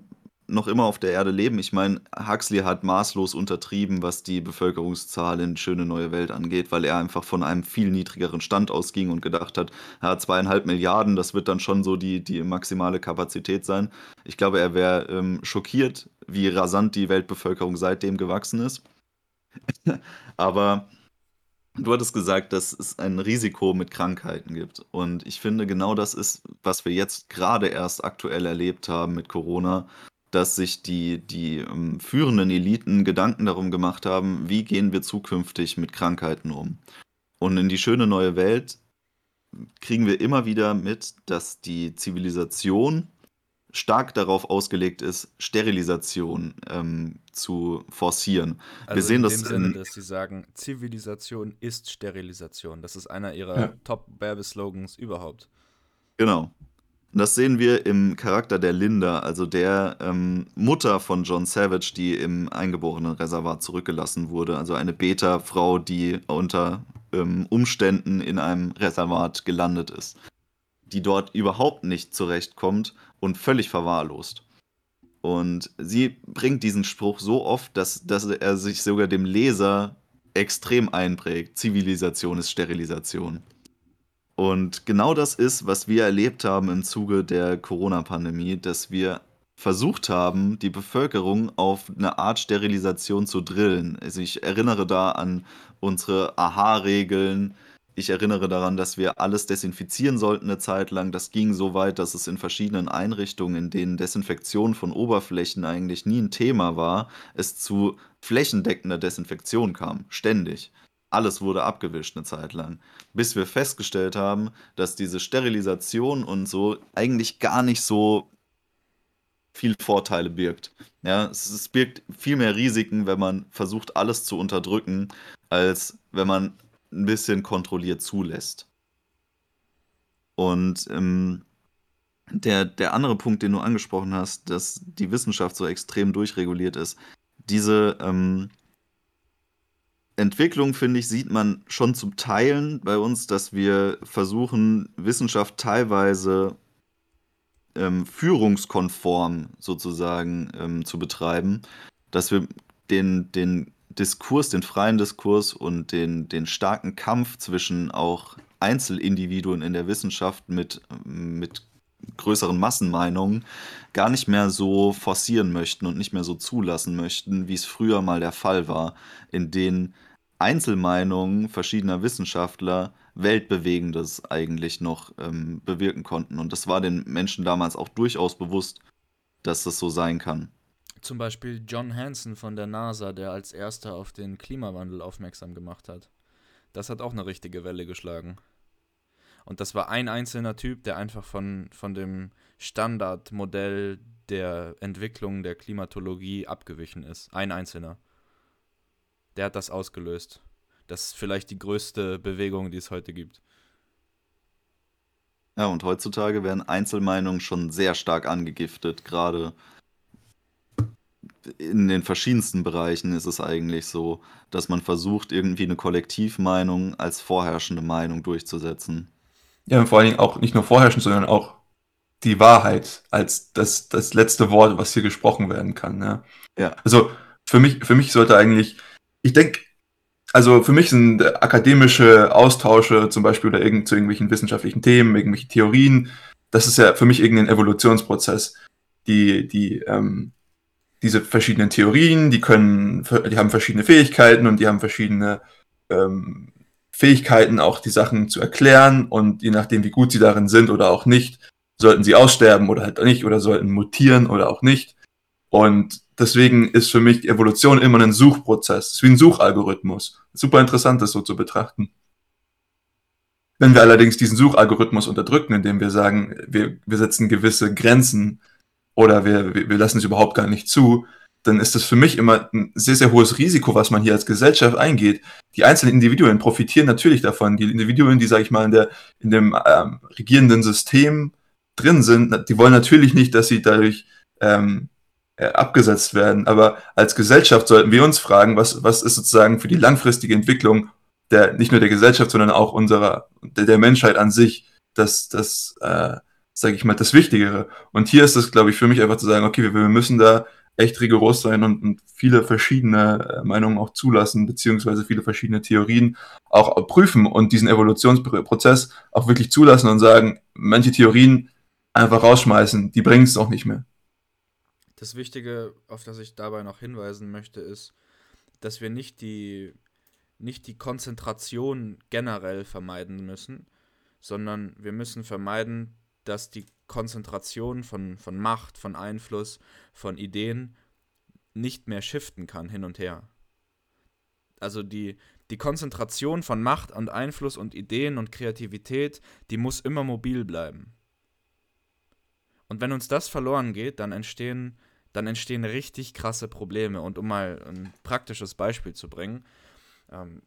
noch immer auf der Erde leben. Ich meine, Huxley hat maßlos untertrieben, was die Bevölkerungszahl in Schöne Neue Welt angeht, weil er einfach von einem viel niedrigeren Stand ausging und gedacht hat, ja, zweieinhalb Milliarden, das wird dann schon so die, die maximale Kapazität sein. Ich glaube, er wäre ähm, schockiert, wie rasant die Weltbevölkerung seitdem gewachsen ist. Aber du hattest gesagt, dass es ein Risiko mit Krankheiten gibt. Und ich finde, genau das ist, was wir jetzt gerade erst aktuell erlebt haben mit Corona dass sich die, die ähm, führenden Eliten Gedanken darum gemacht haben, wie gehen wir zukünftig mit Krankheiten um. Und in die schöne neue Welt kriegen wir immer wieder mit, dass die Zivilisation stark darauf ausgelegt ist, Sterilisation ähm, zu forcieren. Also wir sehen in das dem Sinne, dass sie sagen, Zivilisation ist Sterilisation. Das ist einer ihrer ja. Top-Werbeslogans überhaupt. Genau. Das sehen wir im Charakter der Linda, also der ähm, Mutter von John Savage, die im eingeborenen Reservat zurückgelassen wurde. Also eine Beta-Frau, die unter ähm, Umständen in einem Reservat gelandet ist. Die dort überhaupt nicht zurechtkommt und völlig verwahrlost. Und sie bringt diesen Spruch so oft, dass, dass er sich sogar dem Leser extrem einprägt. Zivilisation ist Sterilisation. Und genau das ist, was wir erlebt haben im Zuge der Corona-Pandemie, dass wir versucht haben, die Bevölkerung auf eine Art Sterilisation zu drillen. Also ich erinnere da an unsere Aha-Regeln, ich erinnere daran, dass wir alles desinfizieren sollten eine Zeit lang. Das ging so weit, dass es in verschiedenen Einrichtungen, in denen Desinfektion von Oberflächen eigentlich nie ein Thema war, es zu flächendeckender Desinfektion kam. Ständig. Alles wurde abgewischt eine Zeit lang. Bis wir festgestellt haben, dass diese Sterilisation und so eigentlich gar nicht so viel Vorteile birgt. Ja, es, birgt viel mehr Risiken, wenn man versucht, alles zu unterdrücken, als wenn man ein bisschen kontrolliert zulässt. Und ähm, der, der andere Punkt, den du angesprochen hast, dass die Wissenschaft so extrem durchreguliert ist, diese ähm, Entwicklung, finde ich, sieht man schon zum Teilen bei uns, dass wir versuchen, Wissenschaft teilweise ähm, führungskonform sozusagen ähm, zu betreiben, dass wir den, den Diskurs, den freien Diskurs und den, den starken Kampf zwischen auch Einzelindividuen in der Wissenschaft mit, mit größeren Massenmeinungen gar nicht mehr so forcieren möchten und nicht mehr so zulassen möchten, wie es früher mal der Fall war, in denen Einzelmeinungen verschiedener Wissenschaftler Weltbewegendes eigentlich noch ähm, bewirken konnten. Und das war den Menschen damals auch durchaus bewusst, dass das so sein kann. Zum Beispiel John Hansen von der NASA, der als erster auf den Klimawandel aufmerksam gemacht hat. Das hat auch eine richtige Welle geschlagen. Und das war ein einzelner Typ, der einfach von, von dem Standardmodell der Entwicklung der Klimatologie abgewichen ist. Ein einzelner. Der hat das ausgelöst. Das ist vielleicht die größte Bewegung, die es heute gibt. Ja, und heutzutage werden Einzelmeinungen schon sehr stark angegiftet, gerade in den verschiedensten Bereichen ist es eigentlich so, dass man versucht, irgendwie eine Kollektivmeinung als vorherrschende Meinung durchzusetzen. Ja, und vor allen Dingen auch nicht nur vorherrschend, sondern auch die Wahrheit als das, das letzte Wort, was hier gesprochen werden kann. Ne? Ja. Also für mich, für mich sollte eigentlich, ich denke, also für mich sind akademische Austausche zum Beispiel oder irgend, zu irgendwelchen wissenschaftlichen Themen, irgendwelche Theorien, das ist ja für mich irgendein Evolutionsprozess. Die, die, ähm, diese verschiedenen Theorien, die können, die haben verschiedene Fähigkeiten und die haben verschiedene ähm, Fähigkeiten, auch die Sachen zu erklären und je nachdem, wie gut sie darin sind oder auch nicht, sollten sie aussterben oder halt nicht oder sollten mutieren oder auch nicht. Und deswegen ist für mich Evolution immer ein Suchprozess. Es ist wie ein Suchalgorithmus. Super interessant, das so zu betrachten. Wenn wir allerdings diesen Suchalgorithmus unterdrücken, indem wir sagen, wir, wir setzen gewisse Grenzen oder wir, wir lassen es überhaupt gar nicht zu, dann ist das für mich immer ein sehr, sehr hohes Risiko, was man hier als Gesellschaft eingeht. Die einzelnen Individuen profitieren natürlich davon. Die Individuen, die, sage ich mal, in, der, in dem ähm, regierenden System drin sind, die wollen natürlich nicht, dass sie dadurch ähm, äh, abgesetzt werden. Aber als Gesellschaft sollten wir uns fragen, was, was ist sozusagen für die langfristige Entwicklung der, nicht nur der Gesellschaft, sondern auch unserer, der, der Menschheit an sich, das, das, äh, sage ich mal, das Wichtigere. Und hier ist es, glaube ich, für mich einfach zu sagen, okay, wir, wir müssen da echt rigoros sein und, und viele verschiedene äh, Meinungen auch zulassen, beziehungsweise viele verschiedene Theorien auch prüfen und diesen Evolutionsprozess auch wirklich zulassen und sagen, manche Theorien einfach rausschmeißen, die bringen es auch nicht mehr. Das Wichtige, auf das ich dabei noch hinweisen möchte, ist, dass wir nicht die, nicht die Konzentration generell vermeiden müssen, sondern wir müssen vermeiden, dass die Konzentration von, von Macht, von Einfluss, von Ideen nicht mehr shiften kann hin und her. Also die, die Konzentration von Macht und Einfluss und Ideen und Kreativität, die muss immer mobil bleiben. Und wenn uns das verloren geht, dann entstehen, dann entstehen richtig krasse Probleme. Und um mal ein praktisches Beispiel zu bringen, ähm,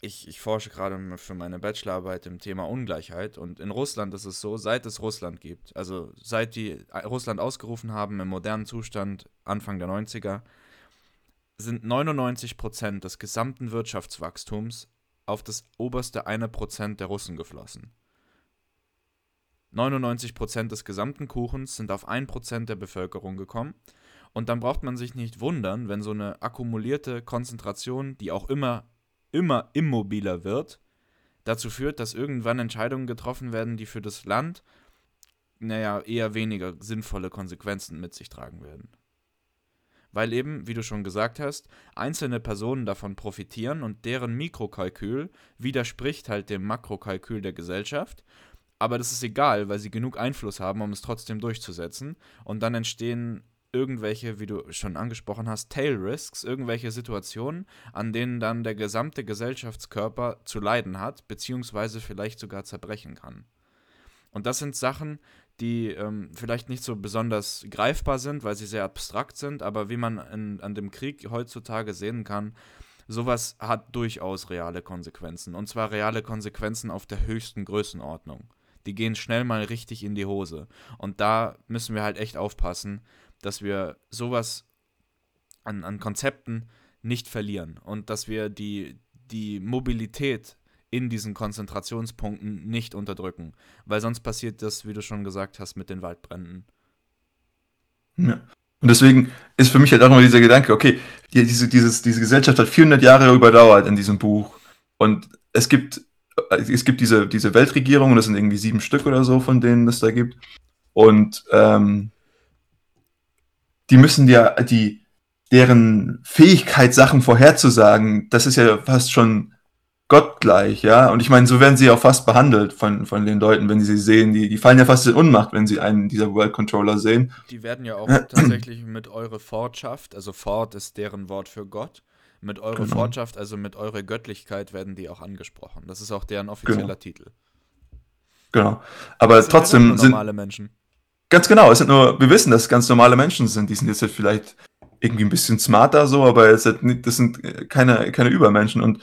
ich, ich forsche gerade für meine Bachelorarbeit im Thema Ungleichheit und in Russland ist es so, seit es Russland gibt, also seit die Russland ausgerufen haben im modernen Zustand Anfang der 90er, sind 99 Prozent des gesamten Wirtschaftswachstums auf das oberste eine Prozent der Russen geflossen. 99 Prozent des gesamten Kuchens sind auf ein Prozent der Bevölkerung gekommen. Und dann braucht man sich nicht wundern, wenn so eine akkumulierte Konzentration, die auch immer immer immobiler wird, dazu führt, dass irgendwann Entscheidungen getroffen werden, die für das Land, naja, eher weniger sinnvolle Konsequenzen mit sich tragen werden. weil eben, wie du schon gesagt hast, einzelne Personen davon profitieren und deren Mikrokalkül widerspricht halt dem Makrokalkül der Gesellschaft. Aber das ist egal, weil sie genug Einfluss haben, um es trotzdem durchzusetzen. Und dann entstehen irgendwelche, wie du schon angesprochen hast, Tail Risks, irgendwelche Situationen, an denen dann der gesamte Gesellschaftskörper zu leiden hat, beziehungsweise vielleicht sogar zerbrechen kann. Und das sind Sachen, die ähm, vielleicht nicht so besonders greifbar sind, weil sie sehr abstrakt sind, aber wie man in, an dem Krieg heutzutage sehen kann, sowas hat durchaus reale Konsequenzen. Und zwar reale Konsequenzen auf der höchsten Größenordnung. Die gehen schnell mal richtig in die Hose. Und da müssen wir halt echt aufpassen, dass wir sowas an, an Konzepten nicht verlieren und dass wir die, die Mobilität in diesen Konzentrationspunkten nicht unterdrücken. Weil sonst passiert das, wie du schon gesagt hast, mit den Waldbränden. Ja. Und deswegen ist für mich halt auch immer dieser Gedanke, okay, diese, dieses, diese Gesellschaft hat 400 Jahre überdauert in diesem Buch. Und es gibt, es gibt diese, diese Weltregierungen, das sind irgendwie sieben Stück oder so, von denen es da gibt. Und ähm, die müssen ja, die, deren Fähigkeit, Sachen vorherzusagen, das ist ja fast schon gottgleich, ja. Und ich meine, so werden sie auch fast behandelt von, von den Leuten, wenn sie sie sehen. Die, die fallen ja fast in Unmacht, wenn sie einen dieser World Controller sehen. Die werden ja auch tatsächlich mit eure Fortschaft, also Fort ist deren Wort für Gott, mit eure genau. Fortschaft, also mit eurer Göttlichkeit werden die auch angesprochen. Das ist auch deren offizieller genau. Titel. Genau. Aber sind trotzdem sind normale Menschen. Ganz genau, es sind nur, wir wissen, dass es ganz normale Menschen sind. Die sind jetzt halt vielleicht irgendwie ein bisschen smarter so, aber es nicht, das sind keine, keine Übermenschen. Und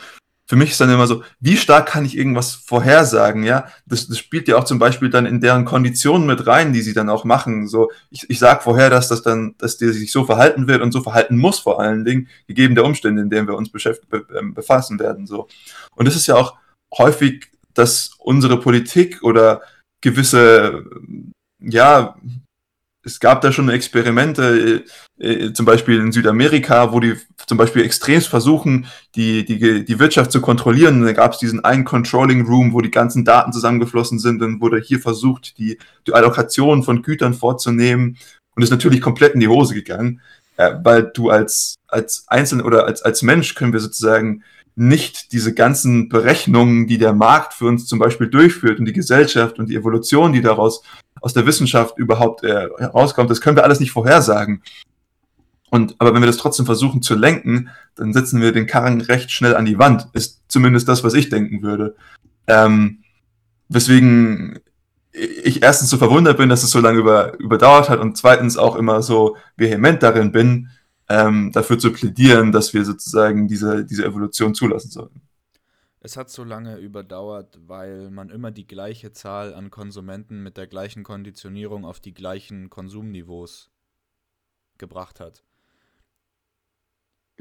für mich ist dann immer so, wie stark kann ich irgendwas vorhersagen, ja? Das, das spielt ja auch zum Beispiel dann in deren Konditionen mit rein, die sie dann auch machen. So, ich, ich sag vorher, dass das dann, dass der sich so verhalten wird und so verhalten muss vor allen Dingen, gegeben der Umstände, in denen wir uns be, ähm, befassen werden. So. Und es ist ja auch häufig, dass unsere Politik oder gewisse, ja, es gab da schon Experimente, äh, äh, zum Beispiel in Südamerika, wo die zum Beispiel extremst versuchen, die, die, die Wirtschaft zu kontrollieren. Da gab es diesen einen Controlling Room, wo die ganzen Daten zusammengeflossen sind und wurde hier versucht, die, die Allokation von Gütern vorzunehmen. Und ist natürlich komplett in die Hose gegangen, äh, weil du als, als Einzelne oder als, als Mensch können wir sozusagen nicht diese ganzen Berechnungen, die der Markt für uns zum Beispiel durchführt und die Gesellschaft und die Evolution, die daraus aus der Wissenschaft überhaupt äh, herauskommt, das können wir alles nicht vorhersagen. Und, aber wenn wir das trotzdem versuchen zu lenken, dann setzen wir den Karren recht schnell an die Wand. Ist zumindest das, was ich denken würde. Ähm, weswegen ich erstens so verwundert bin, dass es so lange über, überdauert hat und zweitens auch immer so vehement darin bin, ähm, dafür zu plädieren, dass wir sozusagen diese, diese Evolution zulassen sollten. Es hat so lange überdauert, weil man immer die gleiche Zahl an Konsumenten mit der gleichen Konditionierung auf die gleichen Konsumniveaus gebracht hat.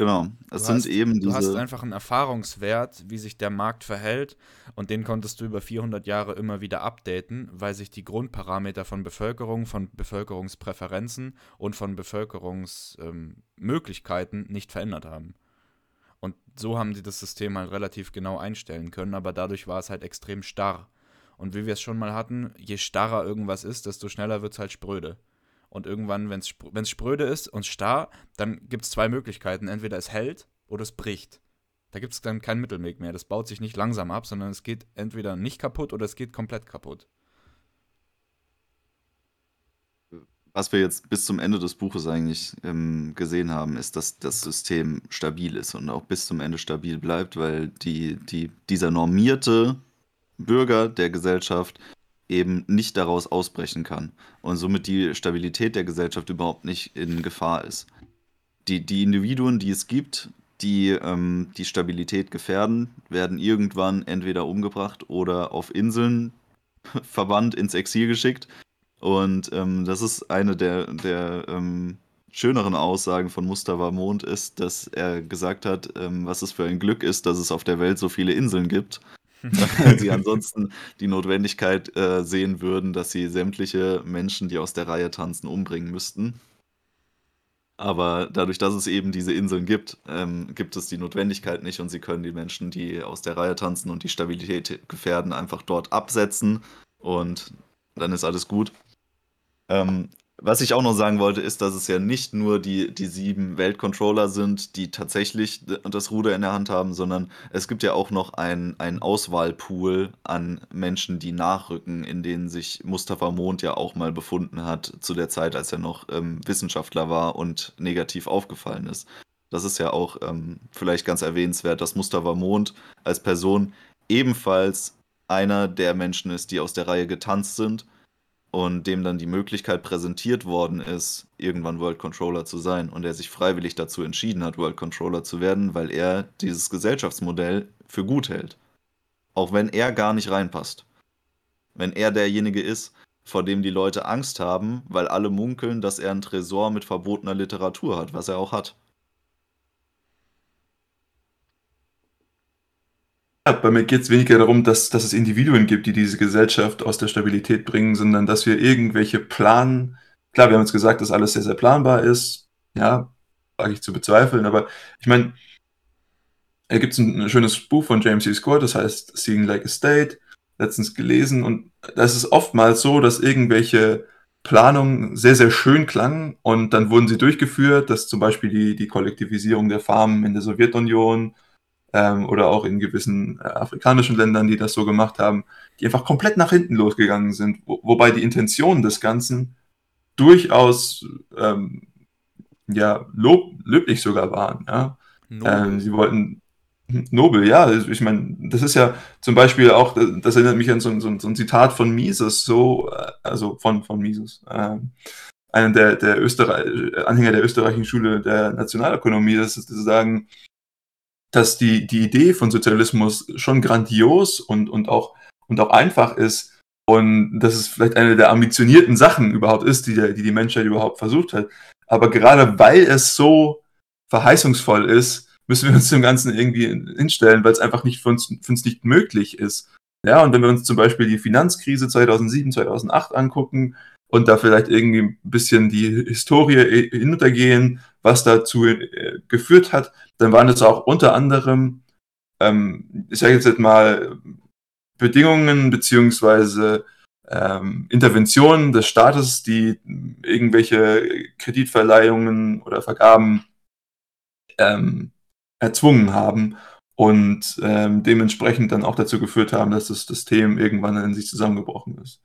Genau, es sind hast, eben diese. Du hast einfach einen Erfahrungswert, wie sich der Markt verhält, und den konntest du über 400 Jahre immer wieder updaten, weil sich die Grundparameter von Bevölkerung, von Bevölkerungspräferenzen und von Bevölkerungsmöglichkeiten ähm, nicht verändert haben. Und so haben sie das System halt relativ genau einstellen können, aber dadurch war es halt extrem starr. Und wie wir es schon mal hatten, je starrer irgendwas ist, desto schneller wird es halt spröde. Und irgendwann, wenn es spröde ist und starr, dann gibt es zwei Möglichkeiten. Entweder es hält oder es bricht. Da gibt es dann keinen Mittelweg mehr. Das baut sich nicht langsam ab, sondern es geht entweder nicht kaputt oder es geht komplett kaputt. was wir jetzt bis zum Ende des Buches eigentlich ähm, gesehen haben, ist, dass das System stabil ist und auch bis zum Ende stabil bleibt, weil die, die, dieser normierte Bürger der Gesellschaft eben nicht daraus ausbrechen kann und somit die Stabilität der Gesellschaft überhaupt nicht in Gefahr ist. Die, die Individuen, die es gibt, die ähm, die Stabilität gefährden, werden irgendwann entweder umgebracht oder auf Inseln verbannt ins Exil geschickt und ähm, das ist eine der, der ähm, schöneren Aussagen von Mustafa Mond ist, dass er gesagt hat, ähm, was es für ein Glück ist, dass es auf der Welt so viele Inseln gibt. Weil sie ansonsten die Notwendigkeit äh, sehen würden, dass sie sämtliche Menschen, die aus der Reihe tanzen, umbringen müssten. Aber dadurch, dass es eben diese Inseln gibt, ähm, gibt es die Notwendigkeit nicht und sie können die Menschen, die aus der Reihe tanzen und die Stabilität gefährden, einfach dort absetzen und dann ist alles gut. Ähm, Was ich auch noch sagen wollte, ist, dass es ja nicht nur die, die sieben Weltcontroller sind, die tatsächlich das Ruder in der Hand haben, sondern es gibt ja auch noch einen Auswahlpool an Menschen, die nachrücken, in denen sich Mustafa Mond ja auch mal befunden hat, zu der Zeit, als er noch ähm, Wissenschaftler war und negativ aufgefallen ist. Das ist ja auch ähm, vielleicht ganz erwähnenswert, dass Mustafa Mond als Person ebenfalls einer der Menschen ist, die aus der Reihe getanzt sind und dem dann die Möglichkeit präsentiert worden ist, irgendwann World Controller zu sein und er sich freiwillig dazu entschieden hat, World Controller zu werden, weil er dieses Gesellschaftsmodell für gut hält. Auch wenn er gar nicht reinpasst. Wenn er derjenige ist, vor dem die Leute Angst haben, weil alle munkeln, dass er einen Tresor mit verbotener Literatur hat, was er auch hat. Bei mir geht es weniger darum, dass, dass es Individuen gibt, die diese Gesellschaft aus der Stabilität bringen, sondern dass wir irgendwelche Planen, klar, wir haben uns gesagt, dass alles sehr, sehr planbar ist, ja, wage ich zu bezweifeln, aber ich meine, da gibt es ein, ein, schönes Buch von James C. Scott, das heißt Seeing Like a State, letztens gelesen und das ist oftmals so, dass irgendwelche Planungen sehr, sehr schön klangen und dann wurden sie durchgeführt, dass zum Beispiel die, die Kollektivisierung der Farmen in der Sowjetunion ähm, oder auch in gewissen äh, afrikanischen Ländern, die das so gemacht haben, die einfach komplett nach hinten losgegangen sind, wo, wobei die Intentionen des Ganzen durchaus ähm, ja, lob, löblich sogar waren. Ja? Ähm, sie wollten Nobel, ja, also ich meine, das ist ja zum Beispiel auch, das erinnert mich an so, so, so ein Zitat von Mises, so, äh, also von, von Mises, äh, einer der, der Österreich, Anhänger der österreichischen Schule der Nationalökonomie, das ist zu sagen, dass die, die Idee von Sozialismus schon grandios und, und, auch, und auch einfach ist und dass es vielleicht eine der ambitionierten Sachen überhaupt ist, die, der, die die Menschheit überhaupt versucht hat. Aber gerade weil es so verheißungsvoll ist, müssen wir uns dem Ganzen irgendwie hinstellen, weil es einfach nicht für uns, für uns nicht möglich ist. Ja, und wenn wir uns zum Beispiel die Finanzkrise 2007, 2008 angucken und da vielleicht irgendwie ein bisschen die Historie hinuntergehen, was dazu äh, geführt hat, dann waren es auch unter anderem, ähm, ich sage jetzt mal, Bedingungen beziehungsweise ähm, Interventionen des Staates, die irgendwelche Kreditverleihungen oder Vergaben ähm, erzwungen haben und ähm, dementsprechend dann auch dazu geführt haben, dass das System irgendwann in sich zusammengebrochen ist.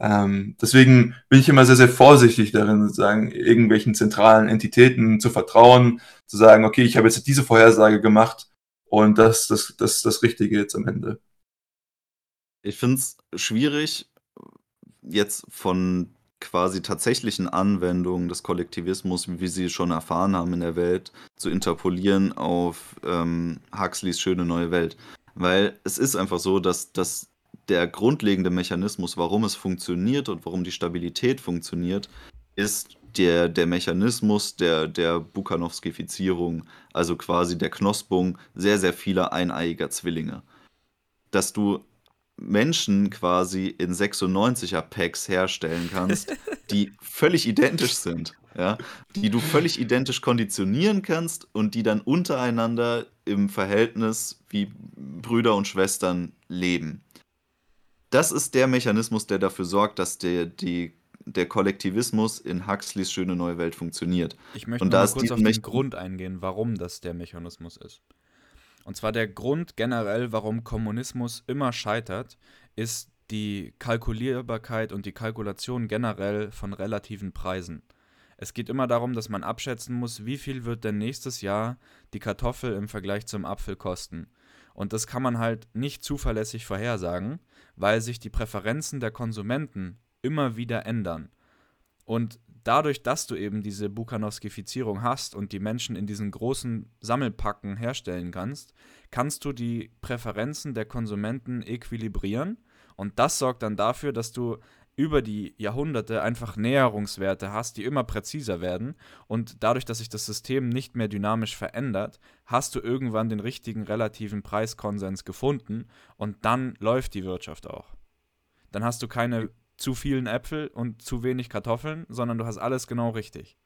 Ähm, deswegen bin ich immer sehr, sehr vorsichtig darin, sozusagen irgendwelchen zentralen Entitäten zu vertrauen, zu sagen, okay, ich habe jetzt diese Vorhersage gemacht und das, das, das, das Richtige jetzt am Ende. Ich finde es schwierig, jetzt von quasi tatsächlichen Anwendungen des Kollektivismus, wie wir sie schon erfahren haben in der Welt, zu interpolieren auf ähm, Huxleys schöne neue Welt. Weil es ist einfach so, dass, dass der grundlegende Mechanismus, warum es funktioniert und warum die Stabilität funktioniert, ist der, der Mechanismus der, der Bukhanowskifizierung, also quasi der Knospung sehr, sehr vieler eineiiger Zwillinge. Dass du Menschen quasi in 96er Packs herstellen kannst, die völlig identisch sind, ja, die du völlig identisch konditionieren kannst und die dann untereinander im Verhältnis wie Brüder und Schwestern leben das ist der Mechanismus, der dafür sorgt, dass der, die, der Kollektivismus in Huxleys Schöne Neue Welt funktioniert. Ich möchte Und noch mal kurz auf den Grund eingehen, warum das der Mechanismus ist. Und zwar der Grund generell, warum Kommunismus immer scheitert, ist die Kalkulierbarkeit und die Kalkulation generell von relativen Preisen. Es geht immer darum, dass man abschätzen muss, wie viel wird denn nächstes Jahr die Kartoffel im Vergleich zum Apfel kosten. Und das kann man halt nicht zuverlässig vorhersagen, weil sich die Präferenzen der Konsumenten immer wieder ändern. Und dadurch, dass du eben diese Bukhanowskifizierung hast und die Menschen in diesen großen Sammelpacken herstellen kannst, kannst du die Präferenzen der Konsumenten equilibrieren. Und das sorgt dann dafür, dass du über die Jahrhunderte einfach Näherungswerte hast, die immer präziser werden. Und dadurch, dass sich das System nicht mehr dynamisch verändert, hast du irgendwann den richtigen relativen Preiskonsens gefunden und dann läuft die Wirtschaft auch. Dann hast du keine zu vielen Äpfel und zu wenig Kartoffeln, sondern du hast alles genau richtig.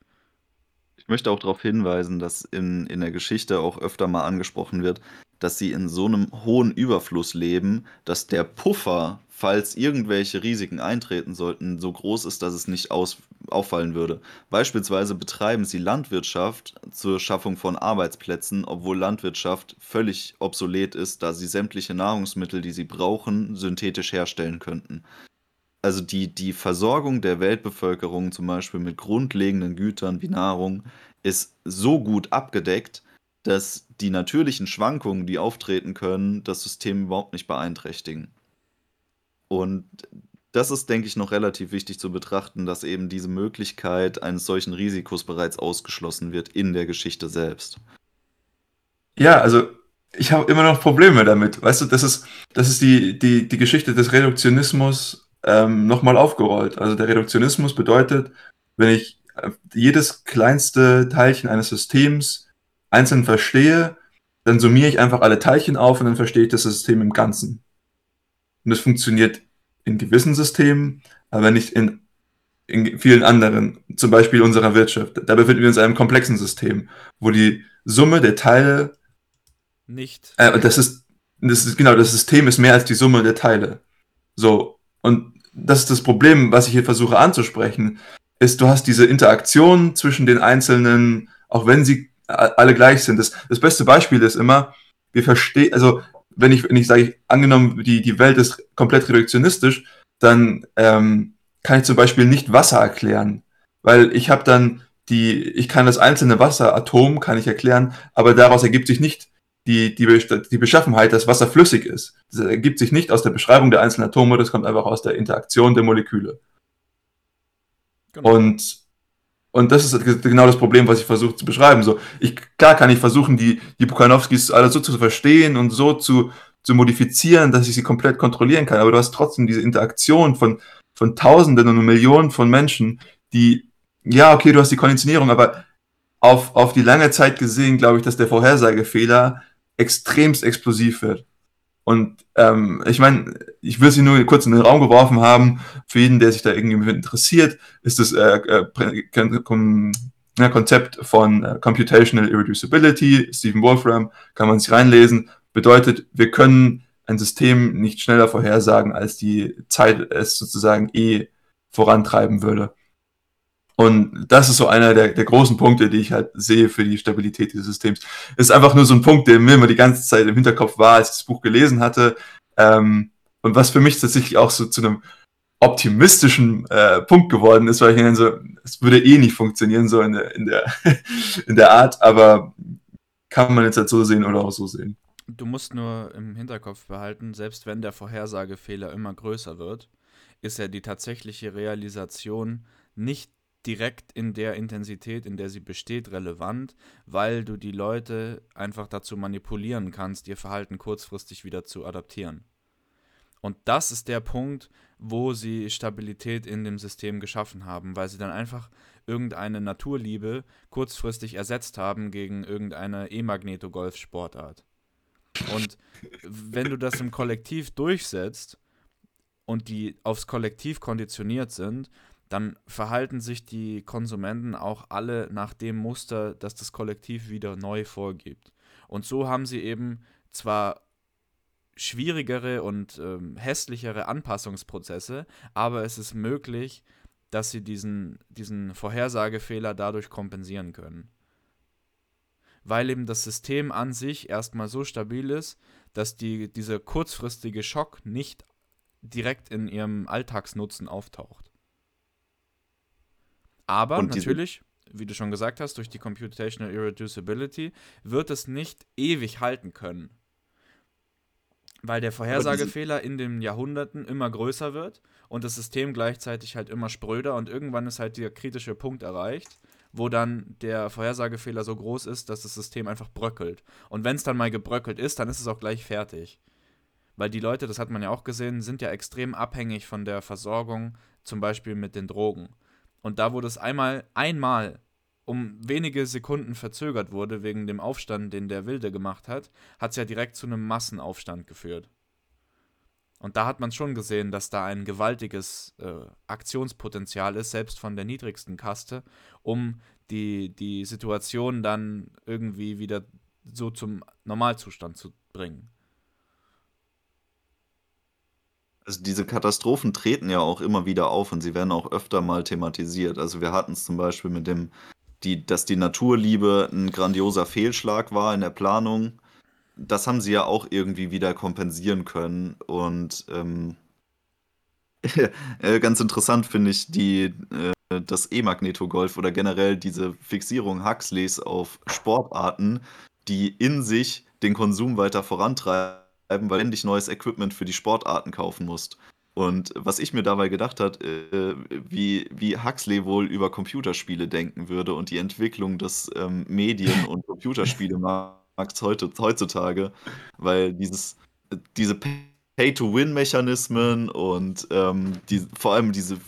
Ich möchte auch darauf hinweisen, dass in, in der Geschichte auch öfter mal angesprochen wird, dass sie in so einem hohen Überfluss leben, dass der Puffer, falls irgendwelche Risiken eintreten sollten, so groß ist, dass es nicht aus auffallen würde. Beispielsweise betreiben sie Landwirtschaft zur Schaffung von Arbeitsplätzen, obwohl Landwirtschaft völlig obsolet ist, da sie sämtliche Nahrungsmittel, die sie brauchen, synthetisch herstellen könnten. Also die, die Versorgung der Weltbevölkerung zum Beispiel mit grundlegenden Gütern wie Nahrung ist so gut abgedeckt, dass die natürlichen Schwankungen, die auftreten können, das System überhaupt nicht beeinträchtigen. Und das ist, denke ich, noch relativ wichtig zu betrachten, dass eben diese Möglichkeit eines solchen Risikos bereits ausgeschlossen wird in der Geschichte selbst. Ja, also ich habe immer noch Probleme damit. Weißt du, das ist, das ist die, die, die Geschichte des Reduktionismus ähm, nochmal aufgerollt. Also der Reduktionismus bedeutet, wenn ich äh, jedes kleinste Teilchen eines Systems einzeln verstehe, dann summiere ich einfach alle Teilchen auf und dann verstehe ich das System im Ganzen. Und das funktioniert in gewissen Systemen, aber nicht in, in vielen anderen, zum Beispiel unserer Wirtschaft. Da befinden wir uns in einem komplexen System, wo die Summe der Teile nicht. Äh, das ist, das ist genau, das System ist mehr als die Summe der Teile. So. Und das ist das Problem, was ich hier versuche anzusprechen, ist, du hast diese Interaktion zwischen den einzelnen, auch wenn sie alle gleich sind. Das, das beste Beispiel ist immer, wir verstehen, also wenn ich, wenn ich sage, angenommen, die, die Welt ist komplett reduktionistisch, dann ähm, kann ich zum Beispiel nicht Wasser erklären, weil ich habe dann die, ich kann das einzelne Wasseratom kann ich erklären, aber daraus ergibt sich nicht die, die, die Beschaffenheit, dass Wasser flüssig ist. Das ergibt sich nicht aus der Beschreibung der einzelnen Atome, das kommt einfach aus der Interaktion der Moleküle. Genau. Und und das ist genau das Problem, was ich versuche zu beschreiben. So, ich, klar kann ich versuchen, die, die Bukhanowskis alle so zu verstehen und so zu, zu modifizieren, dass ich sie komplett kontrollieren kann. Aber du hast trotzdem diese Interaktion von, von Tausenden und Millionen von Menschen, die, ja, okay, du hast die Konditionierung, aber auf, auf die lange Zeit gesehen, glaube ich, dass der Vorhersagefehler extremst explosiv wird. Und ähm, ich meine, ich will sie nur kurz in den Raum geworfen haben. Für jeden, der sich da irgendwie interessiert, ist das äh, äh, Konzept von äh, Computational Irreducibility, Stephen Wolfram, kann man sich reinlesen. Bedeutet, wir können ein System nicht schneller vorhersagen, als die Zeit es sozusagen eh vorantreiben würde. Und das ist so einer der, der großen Punkte, die ich halt sehe für die Stabilität dieses Systems. Ist einfach nur so ein Punkt, der mir immer die ganze Zeit im Hinterkopf war, als ich das Buch gelesen hatte. Ähm, und was für mich tatsächlich auch so zu einem optimistischen äh, Punkt geworden ist, weil ich dann so, es würde eh nicht funktionieren, so in der, in der, in der Art, aber kann man jetzt halt so sehen oder auch so sehen. Du musst nur im Hinterkopf behalten, selbst wenn der Vorhersagefehler immer größer wird, ist ja die tatsächliche Realisation nicht direkt in der Intensität, in der sie besteht, relevant, weil du die Leute einfach dazu manipulieren kannst, ihr Verhalten kurzfristig wieder zu adaptieren. Und das ist der Punkt, wo sie Stabilität in dem System geschaffen haben, weil sie dann einfach irgendeine Naturliebe kurzfristig ersetzt haben gegen irgendeine E-Magneto-Golf-Sportart. Und wenn du das im Kollektiv durchsetzt und die aufs Kollektiv konditioniert sind, dann verhalten sich die Konsumenten auch alle nach dem Muster, das das Kollektiv wieder neu vorgibt. Und so haben sie eben zwar schwierigere und ähm, hässlichere Anpassungsprozesse, aber es ist möglich, dass sie diesen, diesen Vorhersagefehler dadurch kompensieren können. Weil eben das System an sich erstmal so stabil ist, dass die, dieser kurzfristige Schock nicht direkt in ihrem Alltagsnutzen auftaucht. Aber und natürlich, wie du schon gesagt hast, durch die Computational Irreducibility wird es nicht ewig halten können. Weil der Vorhersagefehler in den Jahrhunderten immer größer wird und das System gleichzeitig halt immer spröder und irgendwann ist halt der kritische Punkt erreicht, wo dann der Vorhersagefehler so groß ist, dass das System einfach bröckelt. Und wenn es dann mal gebröckelt ist, dann ist es auch gleich fertig. Weil die Leute, das hat man ja auch gesehen, sind ja extrem abhängig von der Versorgung, zum Beispiel mit den Drogen. Und da, wo das einmal, einmal um wenige Sekunden verzögert wurde wegen dem Aufstand, den der Wilde gemacht hat, hat es ja direkt zu einem Massenaufstand geführt. Und da hat man schon gesehen, dass da ein gewaltiges äh, Aktionspotenzial ist, selbst von der niedrigsten Kaste, um die, die Situation dann irgendwie wieder so zum Normalzustand zu bringen. Also diese Katastrophen treten ja auch immer wieder auf und sie werden auch öfter mal thematisiert. Also wir hatten es zum Beispiel mit dem, die, dass die Naturliebe ein grandioser Fehlschlag war in der Planung. Das haben sie ja auch irgendwie wieder kompensieren können. Und ähm, äh, ganz interessant finde ich die, äh, das E-Magnetogolf oder generell diese Fixierung Huxleys auf Sportarten, die in sich den Konsum weiter vorantreiben weil du ständig neues Equipment für die Sportarten kaufen musst. Und was ich mir dabei gedacht habe, äh, wie, wie Huxley wohl über Computerspiele denken würde und die Entwicklung des ähm, Medien- und Computerspielemarkts heute, heutzutage, weil dieses, diese Pay-to-Win-Mechanismen und ähm, die, vor allem diese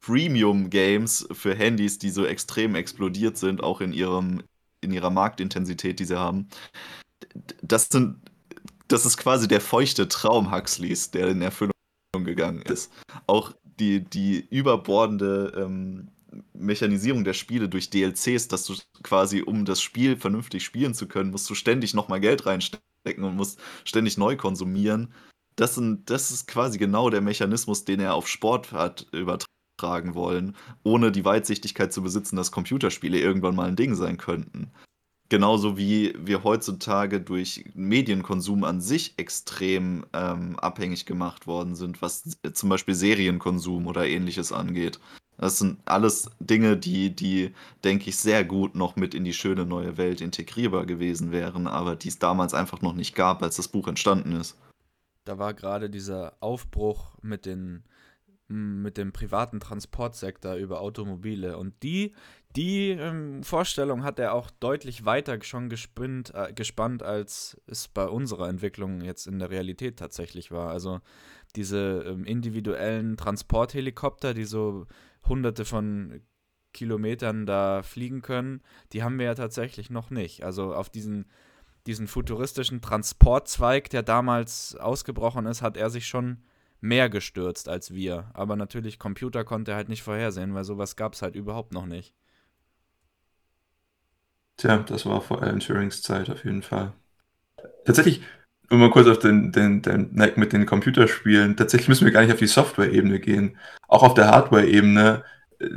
Premium-Games für Handys, die so extrem explodiert sind, auch in, ihrem, in ihrer Marktintensität, die sie haben, das sind das ist quasi der feuchte Traum Huxleys, der in Erfüllung gegangen ist. Auch die, die überbordende ähm, Mechanisierung der Spiele durch DLCs, dass du quasi, um das Spiel vernünftig spielen zu können, musst du ständig nochmal Geld reinstecken und musst ständig neu konsumieren. Das, sind, das ist quasi genau der Mechanismus, den er auf Sport hat übertragen wollen, ohne die Weitsichtigkeit zu besitzen, dass Computerspiele irgendwann mal ein Ding sein könnten. Genauso wie wir heutzutage durch Medienkonsum an sich extrem ähm, abhängig gemacht worden sind, was zum Beispiel Serienkonsum oder ähnliches angeht. Das sind alles Dinge, die, die, denke ich, sehr gut noch mit in die schöne neue Welt integrierbar gewesen wären, aber die es damals einfach noch nicht gab, als das Buch entstanden ist. Da war gerade dieser Aufbruch mit den mit dem privaten Transportsektor über Automobile. Und die, die ähm, Vorstellung hat er auch deutlich weiter schon gespinnt, äh, gespannt, als es bei unserer Entwicklung jetzt in der Realität tatsächlich war. Also diese ähm, individuellen Transporthelikopter, die so hunderte von Kilometern da fliegen können, die haben wir ja tatsächlich noch nicht. Also auf diesen, diesen futuristischen Transportzweig, der damals ausgebrochen ist, hat er sich schon mehr gestürzt als wir. Aber natürlich, Computer konnte er halt nicht vorhersehen, weil sowas gab es halt überhaupt noch nicht. Tja, das war vor Alan Turings Zeit auf jeden Fall. Tatsächlich, um mal kurz auf den, den, den Neck mit den Computerspielen, tatsächlich müssen wir gar nicht auf die Software-Ebene gehen. Auch auf der Hardware-Ebene, äh,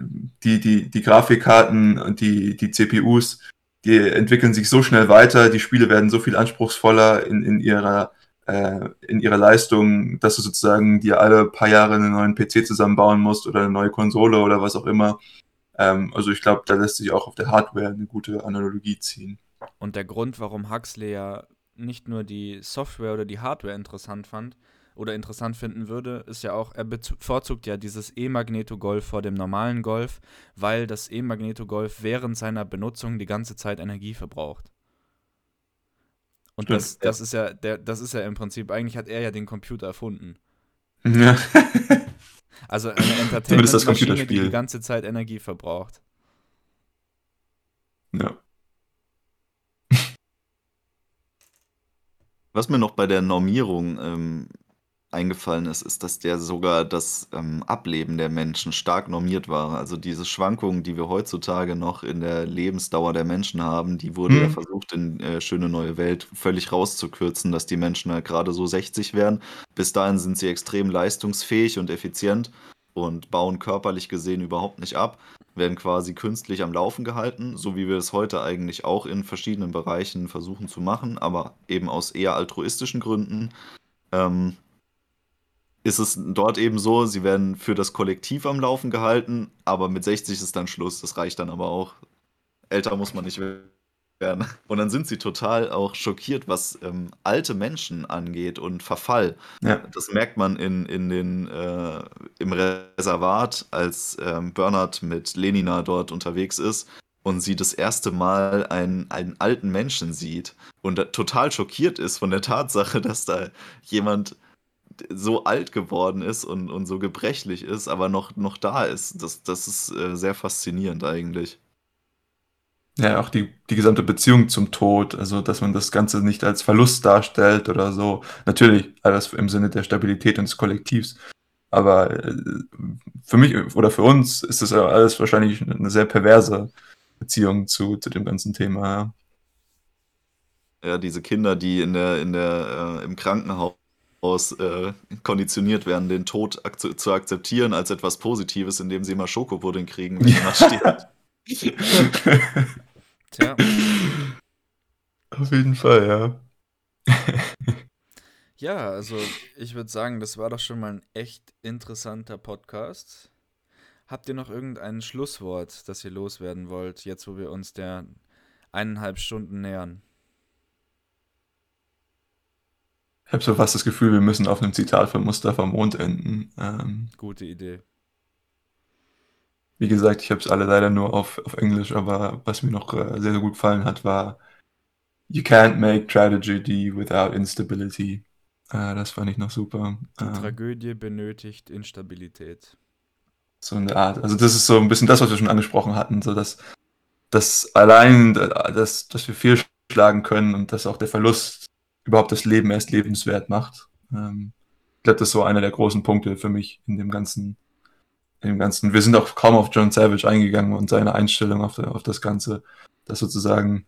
die, die, die Grafikkarten und die, die CPUs, die entwickeln sich so schnell weiter, die Spiele werden so viel anspruchsvoller in, in ihrer äh, in ihrer Leistung, dass du sozusagen dir alle paar Jahre einen neuen PC zusammenbauen musst oder eine neue Konsole oder was auch immer. Ähm, also ich glaube, da lässt sich auch auf der Hardware eine gute Analogie ziehen. Und der Grund, warum Huxley ja nicht nur die Software oder die Hardware interessant fand oder interessant finden würde, ist ja auch, er bevorzugt ja dieses E-Magneto-Golf vor dem normalen Golf, weil das E-Magneto-Golf während seiner Benutzung die ganze Zeit Energie verbraucht. Und Stimmt, das, das ja. ist ja, der, das ist ja im Prinzip, eigentlich hat er ja den Computer erfunden. Ja. also eine Entertainment-Maschine, die die ganze Zeit Energie verbraucht. Ja. Was mir noch bei der Normierung ähm, eingefallen ist, ist, dass der sogar das ähm, Ableben der Menschen stark normiert war. Also diese Schwankungen, die wir heutzutage noch in der Lebensdauer der Menschen haben, die wurde ja mhm. versucht in äh, Schöne neue Welt völlig rauszukürzen, dass die Menschen halt gerade so 60 werden. Bis dahin sind sie extrem leistungsfähig und effizient und bauen körperlich gesehen überhaupt nicht ab, werden quasi künstlich am Laufen gehalten, so wie wir es heute eigentlich auch in verschiedenen Bereichen versuchen zu machen, aber eben aus eher altruistischen Gründen. Ähm, ist es dort eben so, sie werden für das Kollektiv am Laufen gehalten, aber mit 60 ist dann Schluss. Das reicht dann aber auch. Älter muss man nicht werden. Und dann sind sie total auch schockiert, was ähm, alte Menschen angeht und Verfall. Ja. Das merkt man in, in den, äh, im Reservat, als ähm, Bernhard mit Lenina dort unterwegs ist und sie das erste Mal einen, einen alten Menschen sieht und total schockiert ist von der Tatsache, dass da jemand so alt geworden ist und, und so gebrechlich ist, aber noch, noch da ist. Das, das ist äh, sehr faszinierend eigentlich. Ja, auch die, die gesamte Beziehung zum Tod, also dass man das Ganze nicht als Verlust darstellt oder so. Natürlich alles im Sinne der Stabilität und des Kollektivs. Aber äh, für mich oder für uns ist das alles wahrscheinlich eine sehr perverse Beziehung zu, zu dem ganzen Thema. Ja, diese Kinder, die in der, in der, äh, im Krankenhaus äh, konditioniert werden, den Tod ak zu akzeptieren als etwas Positives, indem sie immer Schokopudding kriegen, wenn jemand stirbt. Tja. Auf jeden Fall, ja. ja, also ich würde sagen, das war doch schon mal ein echt interessanter Podcast. Habt ihr noch irgendein Schlusswort, das ihr loswerden wollt, jetzt wo wir uns der eineinhalb Stunden nähern? Ich habe so fast das Gefühl, wir müssen auf einem Zitat von Mustafa Mond enden. Ähm, Gute Idee. Wie gesagt, ich habe es alle leider nur auf, auf Englisch, aber was mir noch äh, sehr, sehr gut gefallen hat, war You can't make tragedy without instability. Äh, das fand ich noch super. Die ähm, Tragödie benötigt Instabilität. So in der Art. Also das ist so ein bisschen das, was wir schon angesprochen hatten, so dass, dass allein, dass, dass wir fehlschlagen können und dass auch der Verlust überhaupt das Leben erst lebenswert macht. Ähm, ich glaube, das ist so einer der großen Punkte für mich in dem ganzen, in dem ganzen. Wir sind auch kaum auf John Savage eingegangen und seine Einstellung auf, auf das Ganze, dass sozusagen,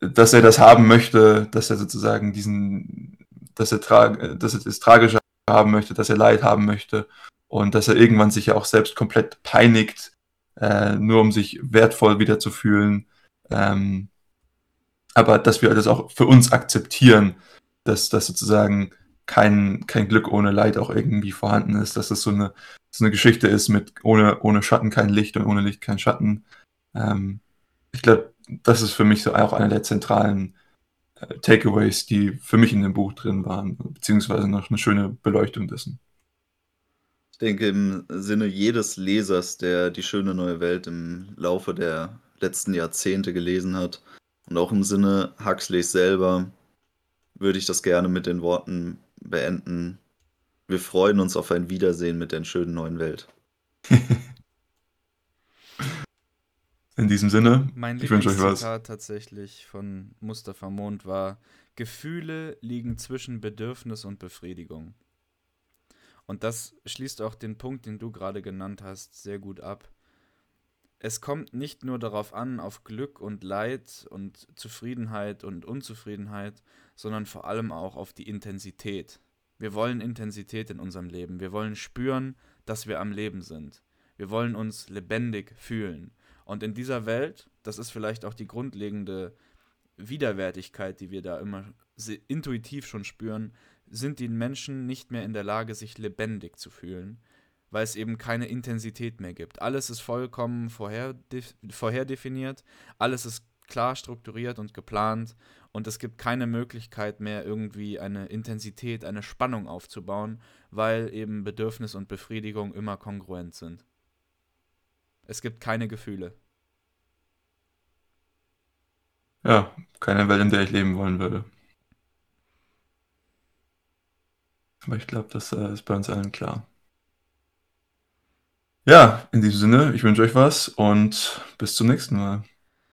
dass er das haben möchte, dass er sozusagen diesen, dass er, tra dass er das Tragische haben möchte, dass er Leid haben möchte und dass er irgendwann sich ja auch selbst komplett peinigt, äh, nur um sich wertvoll wieder zu fühlen. Ähm, aber dass wir das auch für uns akzeptieren, dass das sozusagen kein, kein Glück ohne Leid auch irgendwie vorhanden ist, dass das so eine, so eine Geschichte ist mit ohne, ohne Schatten kein Licht und ohne Licht kein Schatten. Ähm, ich glaube, das ist für mich so auch einer der zentralen äh, Takeaways, die für mich in dem Buch drin waren, beziehungsweise noch eine schöne Beleuchtung dessen. Ich denke, im Sinne jedes Lesers, der die schöne neue Welt im Laufe der letzten Jahrzehnte gelesen hat, und auch im Sinne Huxleys selber würde ich das gerne mit den Worten beenden. Wir freuen uns auf ein Wiedersehen mit der schönen neuen Welt. In diesem Sinne, mein ich wünsche euch was. Zitat tatsächlich von Mustafa Mond war: Gefühle liegen zwischen Bedürfnis und Befriedigung. Und das schließt auch den Punkt, den du gerade genannt hast, sehr gut ab es kommt nicht nur darauf an, auf Glück und Leid und Zufriedenheit und Unzufriedenheit, sondern vor allem auch auf die Intensität. Wir wollen Intensität in unserem Leben. Wir wollen spüren, dass wir am Leben sind. Wir wollen uns lebendig fühlen. Und in dieser Welt, das ist vielleicht auch die grundlegende Widerwärtigkeit, die wir da immer intuitiv schon spüren, sind die Menschen nicht mehr in der Lage, sich lebendig zu fühlen weil es eben keine Intensität mehr gibt. Alles ist vollkommen vorherdefiniert, alles ist klar strukturiert und geplant und es gibt keine Möglichkeit mehr irgendwie eine Intensität, eine Spannung aufzubauen, weil eben Bedürfnis und Befriedigung immer kongruent sind. Es gibt keine Gefühle. Ja, keine Welt, in der ich leben wollen würde. Aber ich glaube, das äh, ist bei uns allen klar. Ja, in diesem Sinne, ich wünsche euch was und bis zum nächsten Mal.